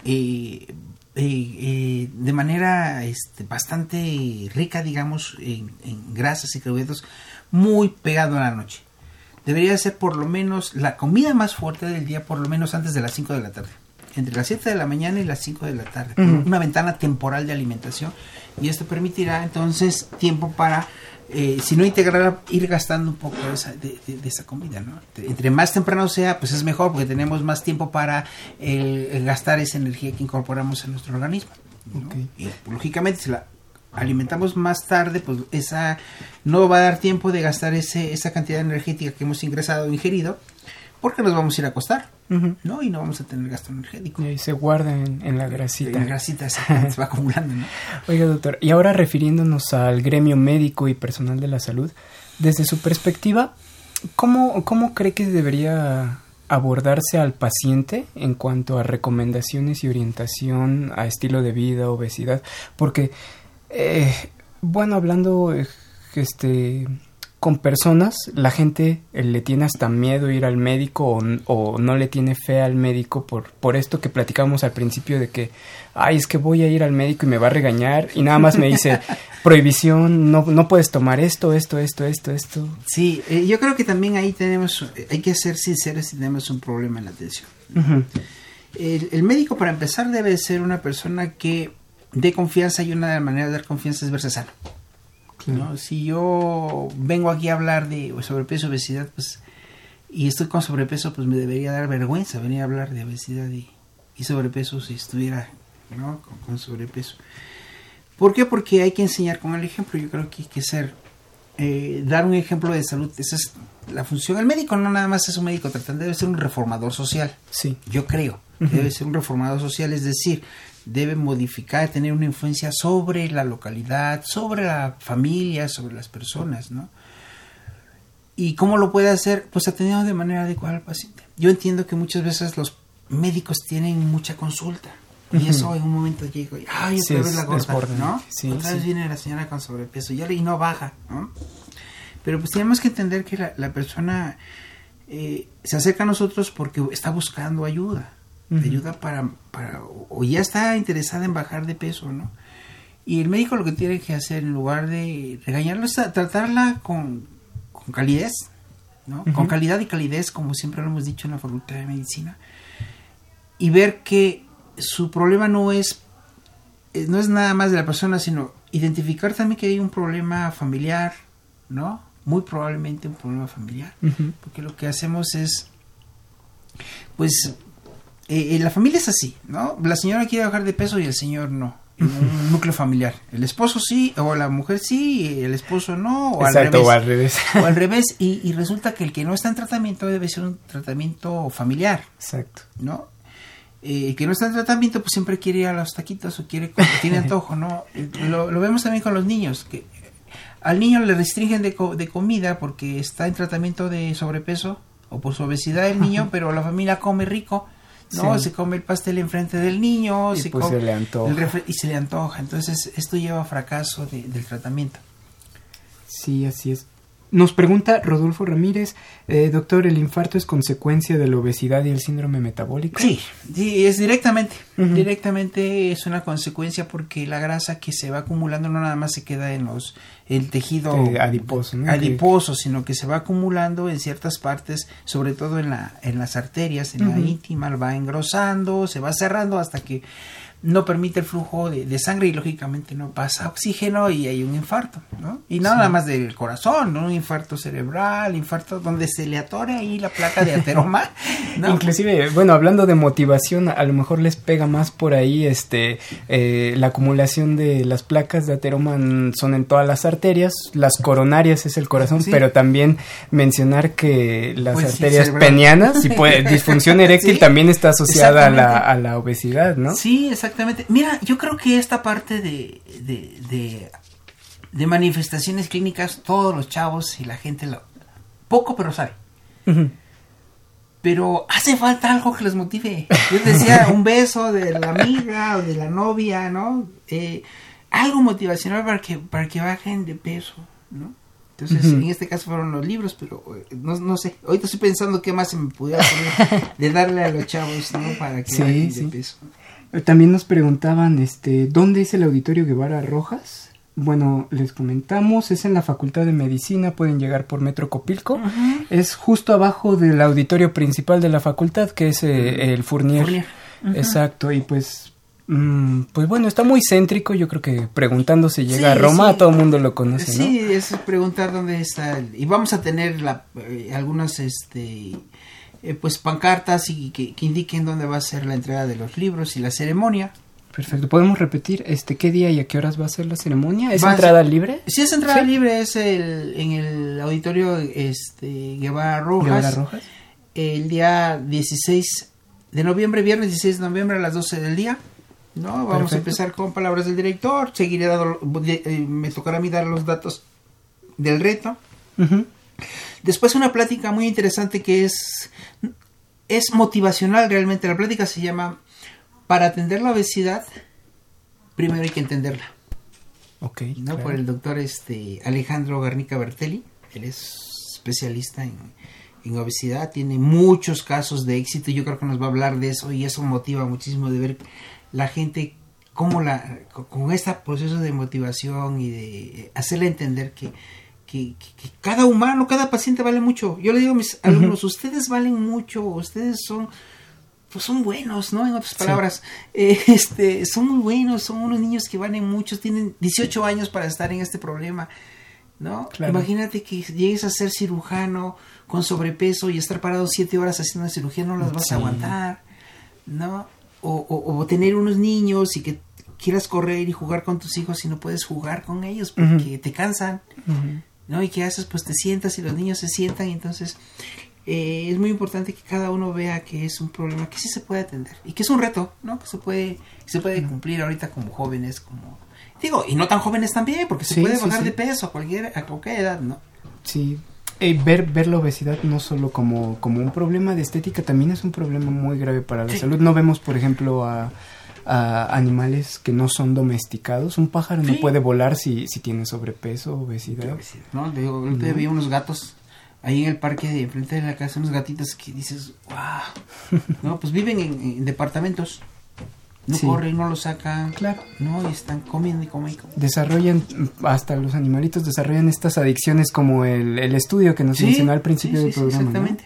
B: eh, de manera este, bastante rica, digamos, en, en grasas y carbohidratos, muy pegado a la noche. Debería ser por lo menos la comida más fuerte del día, por lo menos antes de las 5 de la tarde. Entre las 7 de la mañana y las 5 de la tarde. Una ventana temporal de alimentación. Y esto permitirá entonces tiempo para, eh, si no integrarla, ir gastando un poco de esa, de, de- de esa comida. ¿no? Entre más temprano sea, pues es mejor porque tenemos más tiempo para el- el gastar esa energía que incorporamos en nuestro organismo. Y lógicamente, si la alimentamos más tarde, pues esa no va a dar tiempo de gastar ese, esa cantidad energética que hemos ingresado o ingerido, porque nos vamos a ir a acostar, ¿no? Y no vamos a tener gasto energético.
A: Y se guarda en, en la grasita.
B: la grasita esa se va acumulando, ¿no?
A: Oiga, doctor, y ahora refiriéndonos al gremio médico y personal de la salud, desde su perspectiva, ¿cómo, ¿cómo cree que debería abordarse al paciente en cuanto a recomendaciones y orientación a estilo de vida, obesidad? Porque, eh, bueno, hablando este, con personas, la gente eh, le tiene hasta miedo ir al médico o, o, no le tiene fe al médico por, por esto que platicamos al principio de que, ay, es que voy a ir al médico y me va a regañar y nada más me dice, prohibición, no, no puedes tomar esto, esto, esto, esto, esto.
B: Sí, eh, yo creo que también ahí tenemos, hay que ser sinceros si tenemos un problema en la atención.
A: Uh -huh.
B: el, el médico, para empezar, debe ser una persona que dé confianza y una manera de dar confianza es verse sano. ¿No? Si yo vengo aquí a hablar de sobrepeso, obesidad, pues, y estoy con sobrepeso, pues me debería dar vergüenza venir a hablar de obesidad y, y sobrepeso si estuviera ¿no? con, con, sobrepeso. ¿Por qué? Porque hay que enseñar con el ejemplo. Yo creo que hay que ser, eh, dar un ejemplo de salud. Esa es la función. El médico no nada más es un médico tratante, debe ser un reformador social.
A: Sí.
B: Yo creo. Uh -huh. Debe ser un reformador social, es decir, debe modificar, tener una influencia sobre la localidad, sobre la familia, sobre las personas, ¿no? ¿Y cómo lo puede hacer? Pues atendiendo de manera adecuada al paciente. Yo entiendo que muchas veces los médicos tienen mucha consulta. Y uh -huh. eso en un momento llego y, ay, otra
A: sí,
B: vez la gorda, ¿no?
A: Sí,
B: otra
A: sí.
B: vez viene la señora con sobrepeso y, y no baja, ¿no? Pero pues tenemos que entender que la, la persona eh, se acerca a nosotros porque está buscando ayuda. Uh -huh. Ayuda para, para, o ya está interesada en bajar de peso, ¿no? Y el médico lo que tiene que hacer en lugar de regañarlo es tratarla con, con calidez, ¿no? Uh -huh. Con calidad y calidez, como siempre lo hemos dicho en la Facultad de Medicina. Y ver que su problema no es eh, no es nada más de la persona, sino identificar también que hay un problema familiar, ¿no? Muy probablemente un problema familiar,
A: uh -huh.
B: porque lo que hacemos es, pues, eh, la familia es así, ¿no? La señora quiere bajar de peso y el señor no. En un núcleo familiar. El esposo sí, o la mujer sí, el esposo no, o
A: Exacto,
B: al revés.
A: O al revés.
B: o al revés. Y, y, resulta que el que no está en tratamiento debe ser un tratamiento familiar.
A: Exacto.
B: ¿No? Eh, el que no está en tratamiento, pues siempre quiere ir a los taquitos o quiere, tiene antojo, ¿no? Lo, lo, vemos también con los niños, que al niño le restringen de, co de comida porque está en tratamiento de sobrepeso o por su obesidad el niño, pero la familia come rico ¿no? Sí. Se come el pastel enfrente del niño,
A: y
B: se
A: pues
B: come
A: se le antoja.
B: y se le antoja. Entonces, esto lleva a fracaso de, del tratamiento.
A: Sí, así es. Nos pregunta Rodolfo Ramírez, eh, doctor, ¿el infarto es consecuencia de la obesidad y el síndrome metabólico?
B: Sí, sí es directamente. Uh -huh. Directamente es una consecuencia porque la grasa que se va acumulando no nada más se queda en los el tejido
A: eh, adiposo, ¿no?
B: adiposo sino que se va acumulando en ciertas partes, sobre todo en la en las arterias, en uh -huh. la íntima, va engrosando, se va cerrando hasta que no permite el flujo de, de, sangre y lógicamente no pasa oxígeno y hay un infarto, ¿no? Y no sí. nada más del corazón, ¿no? Un infarto cerebral, infarto donde se le atore ahí la placa de ateroma.
A: ¿no? Inclusive, bueno, hablando de motivación, a lo mejor les pega más por ahí, este, eh, la acumulación de las placas de ateroma son en todas las arterias, las coronarias es el corazón, sí. pero también mencionar que las pues arterias sí, penianas y puede, disfunción eréctil también está asociada a la, a la obesidad, ¿no?
B: Sí, exactamente Exactamente. Mira, yo creo que esta parte de, de, de, de, manifestaciones clínicas, todos los chavos y la gente lo, poco pero sabe. Uh -huh. Pero hace falta algo que les motive. Yo decía, un beso de la amiga o de la novia, ¿no? Eh, algo motivacional para que, para que bajen de peso, ¿no? Entonces, uh -huh. en este caso fueron los libros, pero eh, no, no sé. Ahorita estoy pensando qué más se me pudiera poner de darle a los chavos, ¿no? Para que
A: sí,
B: bajen
A: sí.
B: de peso.
A: También nos preguntaban, este, ¿dónde es el auditorio Guevara Rojas? Bueno, les comentamos, es en la Facultad de Medicina, pueden llegar por Metro Copilco. Uh -huh. Es justo abajo del auditorio principal de la facultad, que es eh, el Fournier.
B: Fournier.
A: Uh -huh. Exacto, y pues, mm, pues bueno, está muy céntrico. Yo creo que preguntando si llega sí, a Roma, sí. todo el mundo lo conoce,
B: sí, es preguntar dónde está. El, y vamos a tener la, eh, algunas, este eh, pues pancartas y que, que, indiquen dónde va a ser la entrega de los libros y la ceremonia.
A: Perfecto. ¿Podemos repetir este qué día y a qué horas va a ser la ceremonia? ¿Es va entrada ser, libre?
B: Sí, es entrada ¿Sí? libre. Es el, en el auditorio este, Guevara Rojas.
A: Guevara Rojas.
B: El día 16 de noviembre, viernes 16 de noviembre a las 12 del día. ¿no? Vamos Perfecto. a empezar con palabras del director. Seguiré dando, eh, me tocará a mí dar los datos del reto.
A: Uh -huh.
B: Después una plática muy interesante que es, es motivacional realmente. La plática se llama Para atender la obesidad, primero hay que entenderla.
A: Ok.
B: ¿no?
A: claro.
B: Por el doctor este, Alejandro Garnica Bertelli. Él es especialista en, en obesidad, tiene muchos casos de éxito. Yo creo que nos va a hablar de eso y eso motiva muchísimo de ver la gente cómo la con- con este proceso de motivación y de hacerle entender que, que, que- que cada humano, cada paciente vale mucho. Yo le digo a mis alumnos, ustedes valen mucho, ustedes son pues son buenos, ¿no? En otras palabras, eh, este, son muy buenos, son unos niños que valen mucho, tienen 18 años para estar en este problema, ¿no?
A: Claro.
B: Imagínate que llegues a ser cirujano con sobrepeso y estar parado 7 horas haciendo una cirugía, no las vas
A: Sí.
B: a aguantar, ¿no? O, o- o tener unos niños y que quieras correr y jugar con tus hijos y no puedes jugar con ellos porque te cansan. ¿No? Y qué haces, pues te sientas y los niños se sientan y entonces eh, es muy importante que cada uno vea que es un problema que sí se puede atender y que es un reto, ¿no? Que se puede, que se puede cumplir ahorita como jóvenes, como digo, y no tan jóvenes también, porque se
A: Sí,
B: puede bajar
A: sí.
B: de peso a cualquier, a cualquier edad, ¿no?
A: Sí. Ver, ver la obesidad no solo como, como un problema de estética, también es un problema muy grave para la salud. No vemos, por ejemplo, a, a animales que no son domesticados. Un pájaro no puede volar si, si tiene sobrepeso, obesidad.
B: ¿no? Le digo, ahorita vi unos gatos ahí en el parque de enfrente de la casa, unos gatitos que dices, wow, no, pues viven en, en departamentos, no
A: Sí.
B: corren, no los sacan,
A: Claro.
B: no, y están comiendo y comen.
A: Desarrollan, hasta los animalitos desarrollan estas adicciones como el, el estudio que nos
B: Sí,
A: mencionó al principio
B: sí,
A: del programa. ¿no?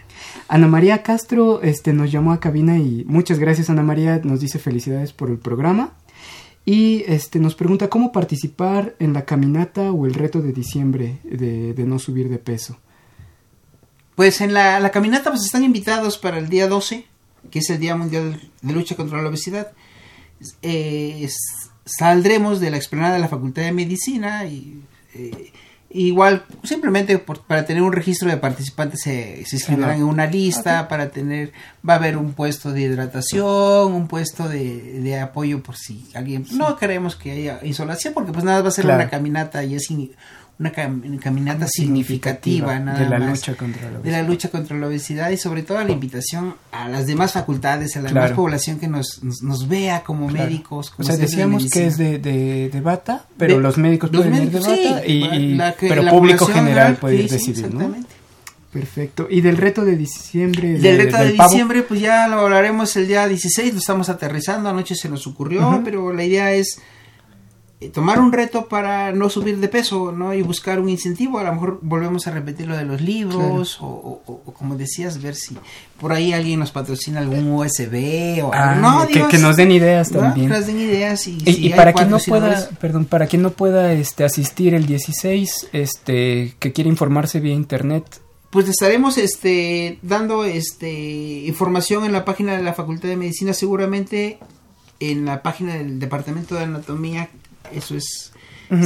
A: Ana María Castro este, nos llamó a cabina y muchas gracias Ana María, nos dice felicidades por el programa y este, nos pregunta cómo participar en la caminata o el reto de diciembre de, no subir de peso.
B: Pues en la, caminata pues están invitados para el día 12, que es el Día Mundial de Lucha contra la Obesidad. Eh, saldremos de la explanada de la Facultad de Medicina y eh, igual simplemente por- para tener un registro de participantes se, se inscribirán en una lista para tener va a haber un puesto de hidratación un puesto de, de apoyo por si alguien no queremos que haya insolación porque pues nada va a ser
A: Claro.
B: una caminata y es in- una cam- caminata
A: Significativa
B: significativa nada
A: de la
B: más
A: lucha contra la
B: de la
A: obesidad.
B: lucha contra la obesidad y sobre todo la invitación a las demás facultades, a la
A: Claro.
B: demás población que nos, nos, nos vea como
A: Claro.
B: médicos.
A: O
B: como
A: sea,
B: estudiantes de
A: decíamos que es de, de, de bata, pero
B: De-
A: los médicos
B: los
A: pueden
B: médicos,
A: ir de bata
B: sí,
A: y, y-
B: la que-
A: pero
B: la
A: público general puede ir
B: sí,
A: ¿no?
B: exactamente.
A: Perfecto. Y del reto de diciembre.
B: Del
A: de-
B: reto de
A: del pavo?
B: diciembre, pues ya lo hablaremos el día 16, lo estamos aterrizando, anoche se nos ocurrió,
A: Ujú.
B: pero la idea es tomar un reto para no subir de peso, ¿no? Y buscar un incentivo, a lo mejor volvemos a repetir lo de los libros, o, o- o- o como decías, ver si por ahí alguien nos patrocina algún USB o
A: Ah,
B: algo. No,
A: que, nos den ideas
B: ¿no?
A: también.
B: Que nos den ideas y,
A: Y,
B: si
A: y para quien no pueda, perdón, para quien no pueda este asistir el 16, este que quiere informarse vía internet,
B: pues estaremos este dando este información en la página de la Facultad de Medicina seguramente en la página del Departamento de Anatomía eso es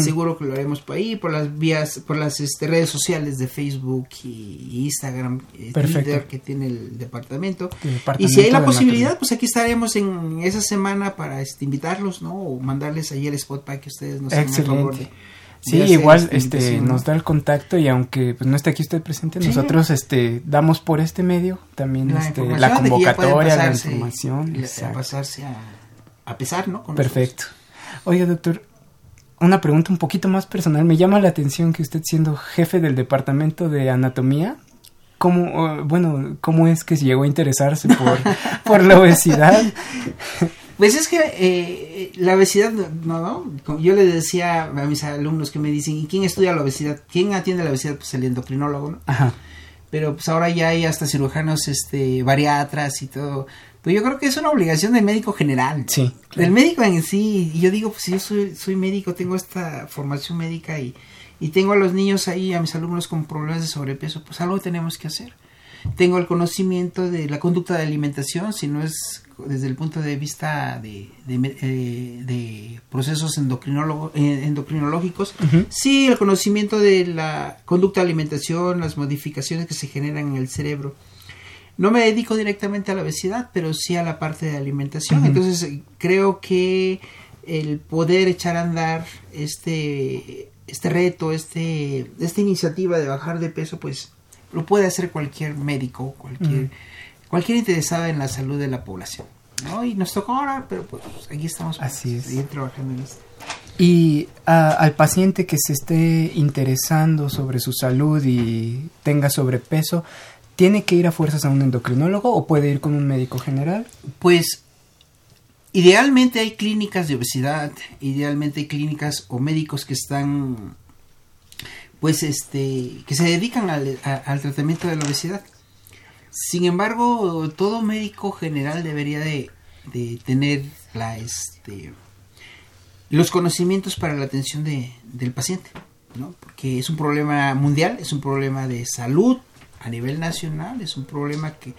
B: seguro que lo haremos por ahí por las vías por las este, redes sociales de Facebook y Instagram eh,
A: Perfecto.
B: Twitter que tiene el departamento
A: el
B: y si hay la posibilidad pues aquí estaremos en esa semana para este, invitarlos no o mandarles ahí el spot para que ustedes nos hagan favor de-.
A: Sí, igual este nos
B: ¿no?
A: da el contacto y aunque pues, no esté aquí usted presente,
B: Sí.
A: nosotros este damos por este medio también
B: la,
A: este, la convocatoria, la información.
B: la- pasarse a, a pesar, ¿no? Con
A: Perfecto. Oiga, doctor, una pregunta un poquito más personal. Me llama la atención que usted siendo jefe del departamento de anatomía, ¿cómo, bueno, cómo es que llegó a interesarse por, por la obesidad?
B: Pues es que eh, la obesidad, no, no, yo le decía a mis alumnos que me dicen, ¿y quién estudia la obesidad? ¿Quién atiende la obesidad? Pues el endocrinólogo, ¿no?
A: Ajá.
B: Pero pues ahora ya hay hasta cirujanos, este, bariatras y todo. Pues yo creo que es una obligación del médico general.
A: Sí, claro.
B: Del médico en sí. Y yo digo, pues yo soy, soy médico, tengo esta formación médica y, y tengo a los niños ahí, a mis alumnos con problemas de sobrepeso, pues algo tenemos que hacer. Tengo el conocimiento de la conducta de alimentación, si no es desde el punto de vista de, de, eh, de procesos eh, endocrinológicos, sí, el conocimiento de la conducta de alimentación, las modificaciones que se generan en el cerebro. No me dedico directamente a la obesidad, pero sí a la parte de alimentación. Entonces, creo que el poder echar a andar este, este reto, este, esta iniciativa de bajar de peso, pues lo puede hacer cualquier médico, cualquier, cualquier interesado en la salud de la población. ¿no? Y nos tocó ahora, pero pues aquí estamos
A: Así es.
B: seguir trabajando en esto.
A: Y a- al paciente que se esté interesando sobre su salud y tenga sobrepeso, ¿tiene que ir a fuerzas a un endocrinólogo o puede ir con un médico general?
B: Pues idealmente hay clínicas de obesidad, idealmente hay clínicas o médicos que están, pues este, que se dedican al, tratamiento de la obesidad. Sin embargo, todo médico general debería de, de tener la, este, los conocimientos para la atención de, del paciente, ¿no? Porque es un problema mundial, es un problema de salud a nivel nacional, es un problema que,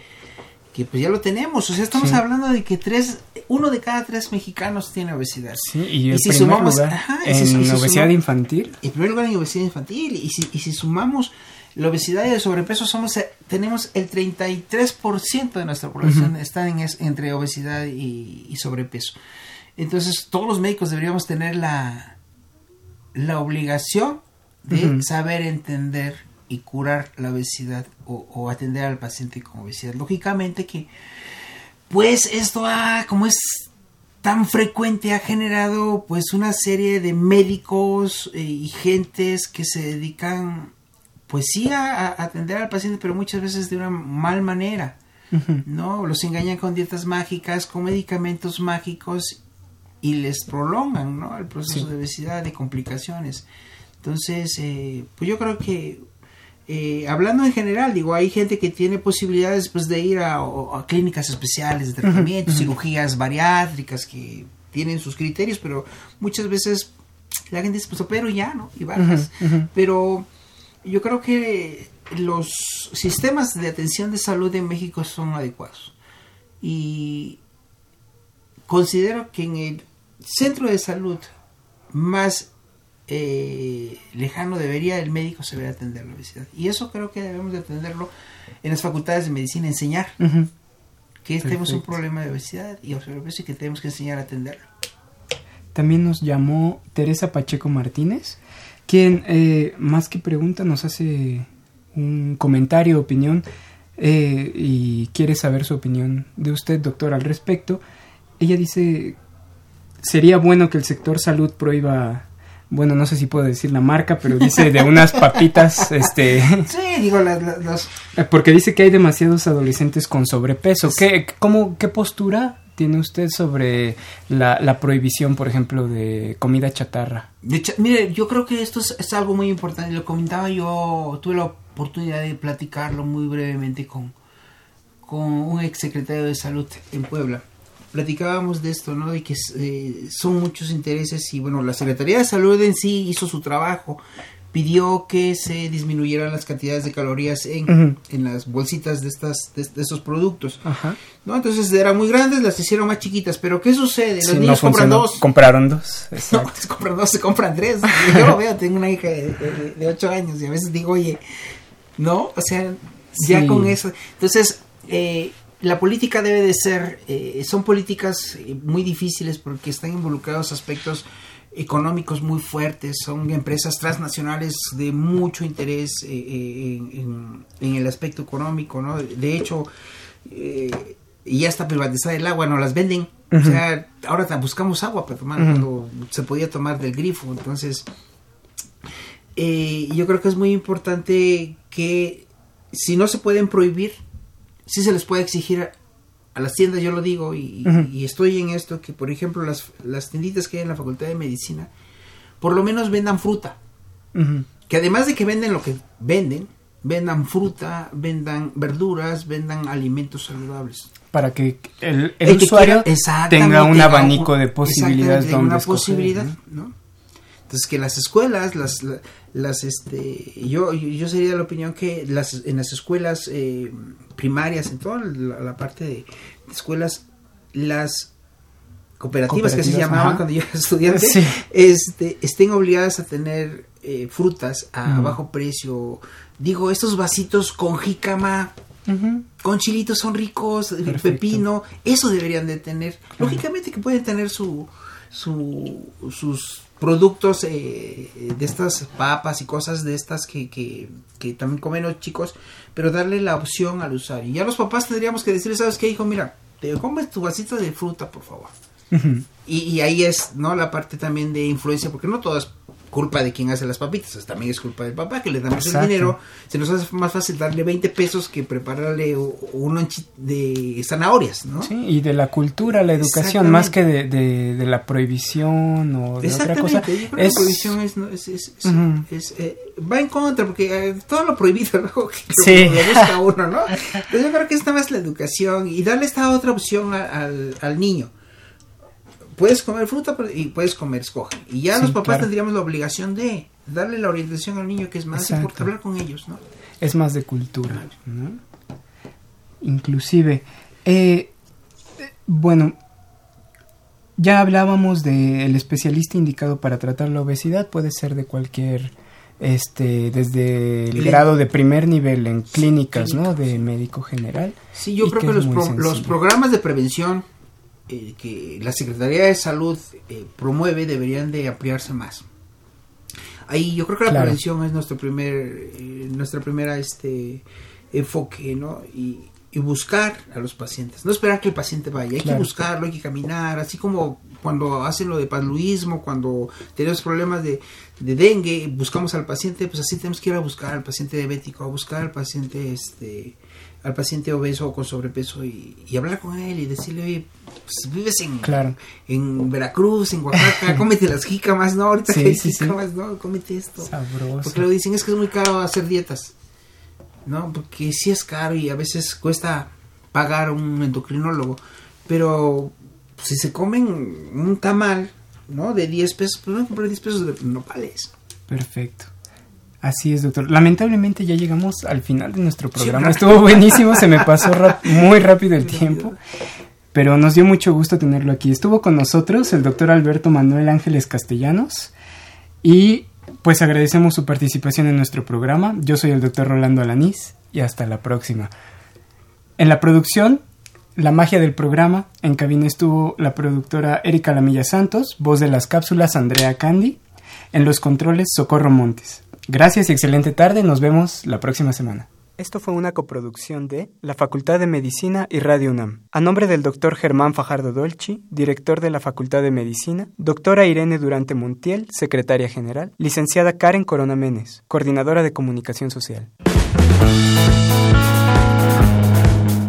B: que pues ya lo tenemos. O sea, estamos
A: Sí.
B: hablando de que tres, uno de cada tres mexicanos tiene obesidad.
A: Sí, y
B: si sumamos-
A: lugar,
B: ajá, y
A: en
B: si- y si
A: obesidad infantil.
B: En primer lugar en obesidad infantil. Y si, y si sumamos la obesidad y el sobrepeso, somos eh, tenemos el 33% de nuestra población está en es- entre obesidad y, y sobrepeso. Entonces, todos los médicos deberíamos tener la, la obligación de saber entender y curar la obesidad o, o atender al paciente con obesidad. Lógicamente que, pues esto ha, como es tan frecuente, ha generado pues una serie de médicos eh, y gentes que se dedican pues sí a, a atender al paciente, pero muchas veces de una mal manera. ¿no? Los engañan con dietas mágicas, con medicamentos mágicos y les prolongan, ¿no? El proceso
A: Sí.
B: de obesidad, de complicaciones. Entonces, eh, pues yo creo que, eh, hablando en general, digo, hay gente que tiene posibilidades pues de ir a, clínicas especiales de tratamiento, cirugías bariátricas que tienen sus criterios, pero muchas veces la gente dice, pues opero ya, ¿no? Y bajas.
A: Ujú.
B: Pero yo creo que los sistemas de atención de salud en México son adecuados. Y considero que en el centro de salud más eh, lejano debería el médico saber atender la obesidad. Y eso creo que debemos de atenderlo en las facultades de medicina, enseñar que tenemos un problema de obesidad y y que tenemos que enseñar a atenderlo.
A: También nos llamó Teresa Pacheco Martínez, quien eh, más que pregunta nos hace un comentario, opinión, eh, y quiere saber su opinión de usted, doctor, al respecto. Ella dice, sería bueno que el sector salud prohíba, bueno, no sé si puedo decir la marca, pero dice de unas papitas, este,
B: Sí, digo, las, las- las-
A: porque dice que hay demasiados adolescentes con sobrepeso. ¿Qué, cómo, qué postura tiene usted sobre la, la prohibición, por ejemplo, de comida chatarra?
B: De hecho, mire, yo creo que esto es, es algo muy importante. Lo comentaba yo, tuve la oportunidad de platicarlo muy brevemente con, con un exsecretario de salud en Puebla. Platicábamos de esto, ¿no? De que eh, son muchos intereses y bueno, la Secretaría de Salud en sí hizo su trabajo. Pidió que se disminuyeran las cantidades de calorías en, en las bolsitas de, estas, de, de estos productos.
A: Ajá.
B: ¿no? Entonces eran muy grandes, las hicieron más chiquitas. Pero ¿qué sucede? Los
A: Sí,
B: niños compran
A: funcionó.
B: dos.
A: Compraron dos.
B: No,
A: Exacto.
B: se compran dos, se compran tres. Yo lo veo, tengo una hija de, de, de ocho años y a veces digo, oye, no, o sea, ya
A: Sí.
B: con eso. Entonces, eh, la política debe de ser, eh, son políticas eh, muy difíciles porque están involucrados aspectos económicos muy fuertes, son empresas transnacionales de mucho interés eh, eh, en, en- en el aspecto económico, ¿no? De hecho, eh, ya está privatizada el agua, no las venden. O sea, ahora buscamos agua para tomar cuando se podía tomar del grifo. Entonces, eh, yo creo que es muy importante que si no se pueden prohibir, sí se les puede exigir a, a las tiendas, yo lo digo, y, estoy en esto, que por ejemplo las, las tienditas que hay en la Facultad de Medicina, por lo menos vendan fruta. Que además de que venden lo que venden, vendan fruta, vendan verduras, vendan alimentos saludables.
A: Para que el, el
B: El que
A: usuario
B: quiera-
A: tenga un abanico de posibilidades donde
B: una
A: escoger,
B: posibilidad,
A: ¿no?
B: ¿no? Entonces que las escuelas, las, la- las, este, yo, yo sería de la opinión que las, en las escuelas eh, primarias, en toda la, la parte de, de escuelas, las cooperativas, que se llamaban
A: ajá.
B: cuando yo era estudiante,
A: Sí.
B: este, estén obligadas a tener eh, frutas a bajo precio. Digo, estos vasitos con jícama, con chilitos son ricos, eh,
A: Perfecto.
B: pepino, eso deberían de tener. Lógicamente que pueden tener su, su, sus productos eh, de estas papas y cosas de estas que, que, que, también comen los chicos, pero darle la opción al usuario. Ya los papás tendríamos que decirle, ¿sabes qué, hijo? Mira, te comes tu vasito de fruta, por favor. y, y, ahí es, ¿no? La parte también de influencia, porque no todo es culpa de quien hace las papitas, también es culpa del papá que le damos el dinero, se nos hace más fácil darle 20 pesos que prepararle un lonche de zanahorias, ¿no?
A: Sí, y de la cultura, la educación, más que de, de, de, la prohibición o de otra cosa.
B: Yo creo es... la prohibición es, es, es, uh -huh. es eh, va en contra, porque eh, todo lo prohibido, ¿no? Que
A: sí.
B: busca uno, ¿no? Entonces yo creo que esta más la educación y darle esta otra opción al, al niño puedes comer fruta y puedes comer escoge. Y ya sí, los papás claro. tendríamos la obligación de darle la orientación al niño que es más
A: Exacto.
B: importante hablar con ellos, ¿no?
A: Es más de cultura, ¿no? Inclusive, eh, bueno, ya hablábamos del especialista indicado para tratar la obesidad, puede ser de cualquier, este, desde el, grado de primer nivel en clínicas, ¿no? De médico general.
B: Sí, yo creo que, que los, pro, los programas de prevención eh, que la Secretaría de Salud eh, promueve deberían de ampliarse más. Ahí yo creo que la claro. prevención es nuestro primer, eh, nuestra primera este enfoque, ¿no? Y, y, buscar a los pacientes, no esperar que el paciente vaya, hay claro. que buscarlo, hay que caminar, así como cuando hacen lo de paludismo, cuando tenemos problemas de, de dengue, buscamos al paciente, pues así tenemos que ir a buscar al paciente diabético, a buscar al paciente este al paciente obeso o con sobrepeso y, y, hablar con él y decirle, oye, pues vives en,
A: claro.
B: en Veracruz, en Oaxaca, cómete las jícamas, ¿no? Ahorita
A: sí,
B: que hay
A: sí,
B: jícamas,
A: sí.
B: ¿no? Cómete esto.
A: Sabroso.
B: Porque lo dicen, es que es muy caro hacer dietas, ¿no? Porque sí es caro y a veces cuesta pagar un endocrinólogo, pero pues, si se comen un tamal, ¿no? De 10 pesos, pues van a comprar 10 pesos de nopales.
A: Perfecto. Así es, doctor. Lamentablemente ya llegamos al final de nuestro programa. Estuvo buenísimo, se me pasó muy rápido el tiempo, pero nos dio mucho gusto tenerlo aquí. Estuvo con nosotros el doctor Alberto Manuel Ángeles Castellanos y pues agradecemos su participación en nuestro programa. Yo soy el doctor Rolando Alanís y hasta la próxima. En la producción, la magia del programa, en cabina estuvo la productora Erika Lamilla Santos, voz de las cápsulas Andrea Candy, en los controles Socorro Montes. Gracias y excelente tarde. Nos vemos la próxima semana. Esto fue una coproducción de la Facultad de Medicina y Radio UNAM. A nombre del doctor Germán Fajardo Dolci, director de la Facultad de Medicina, doctora Irene Durante Montiel, secretaria general, licenciada Karen Corona Menes, coordinadora de comunicación social.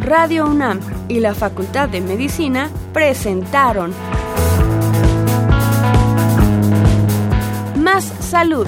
E: Radio UNAM y la Facultad de Medicina presentaron Más Salud.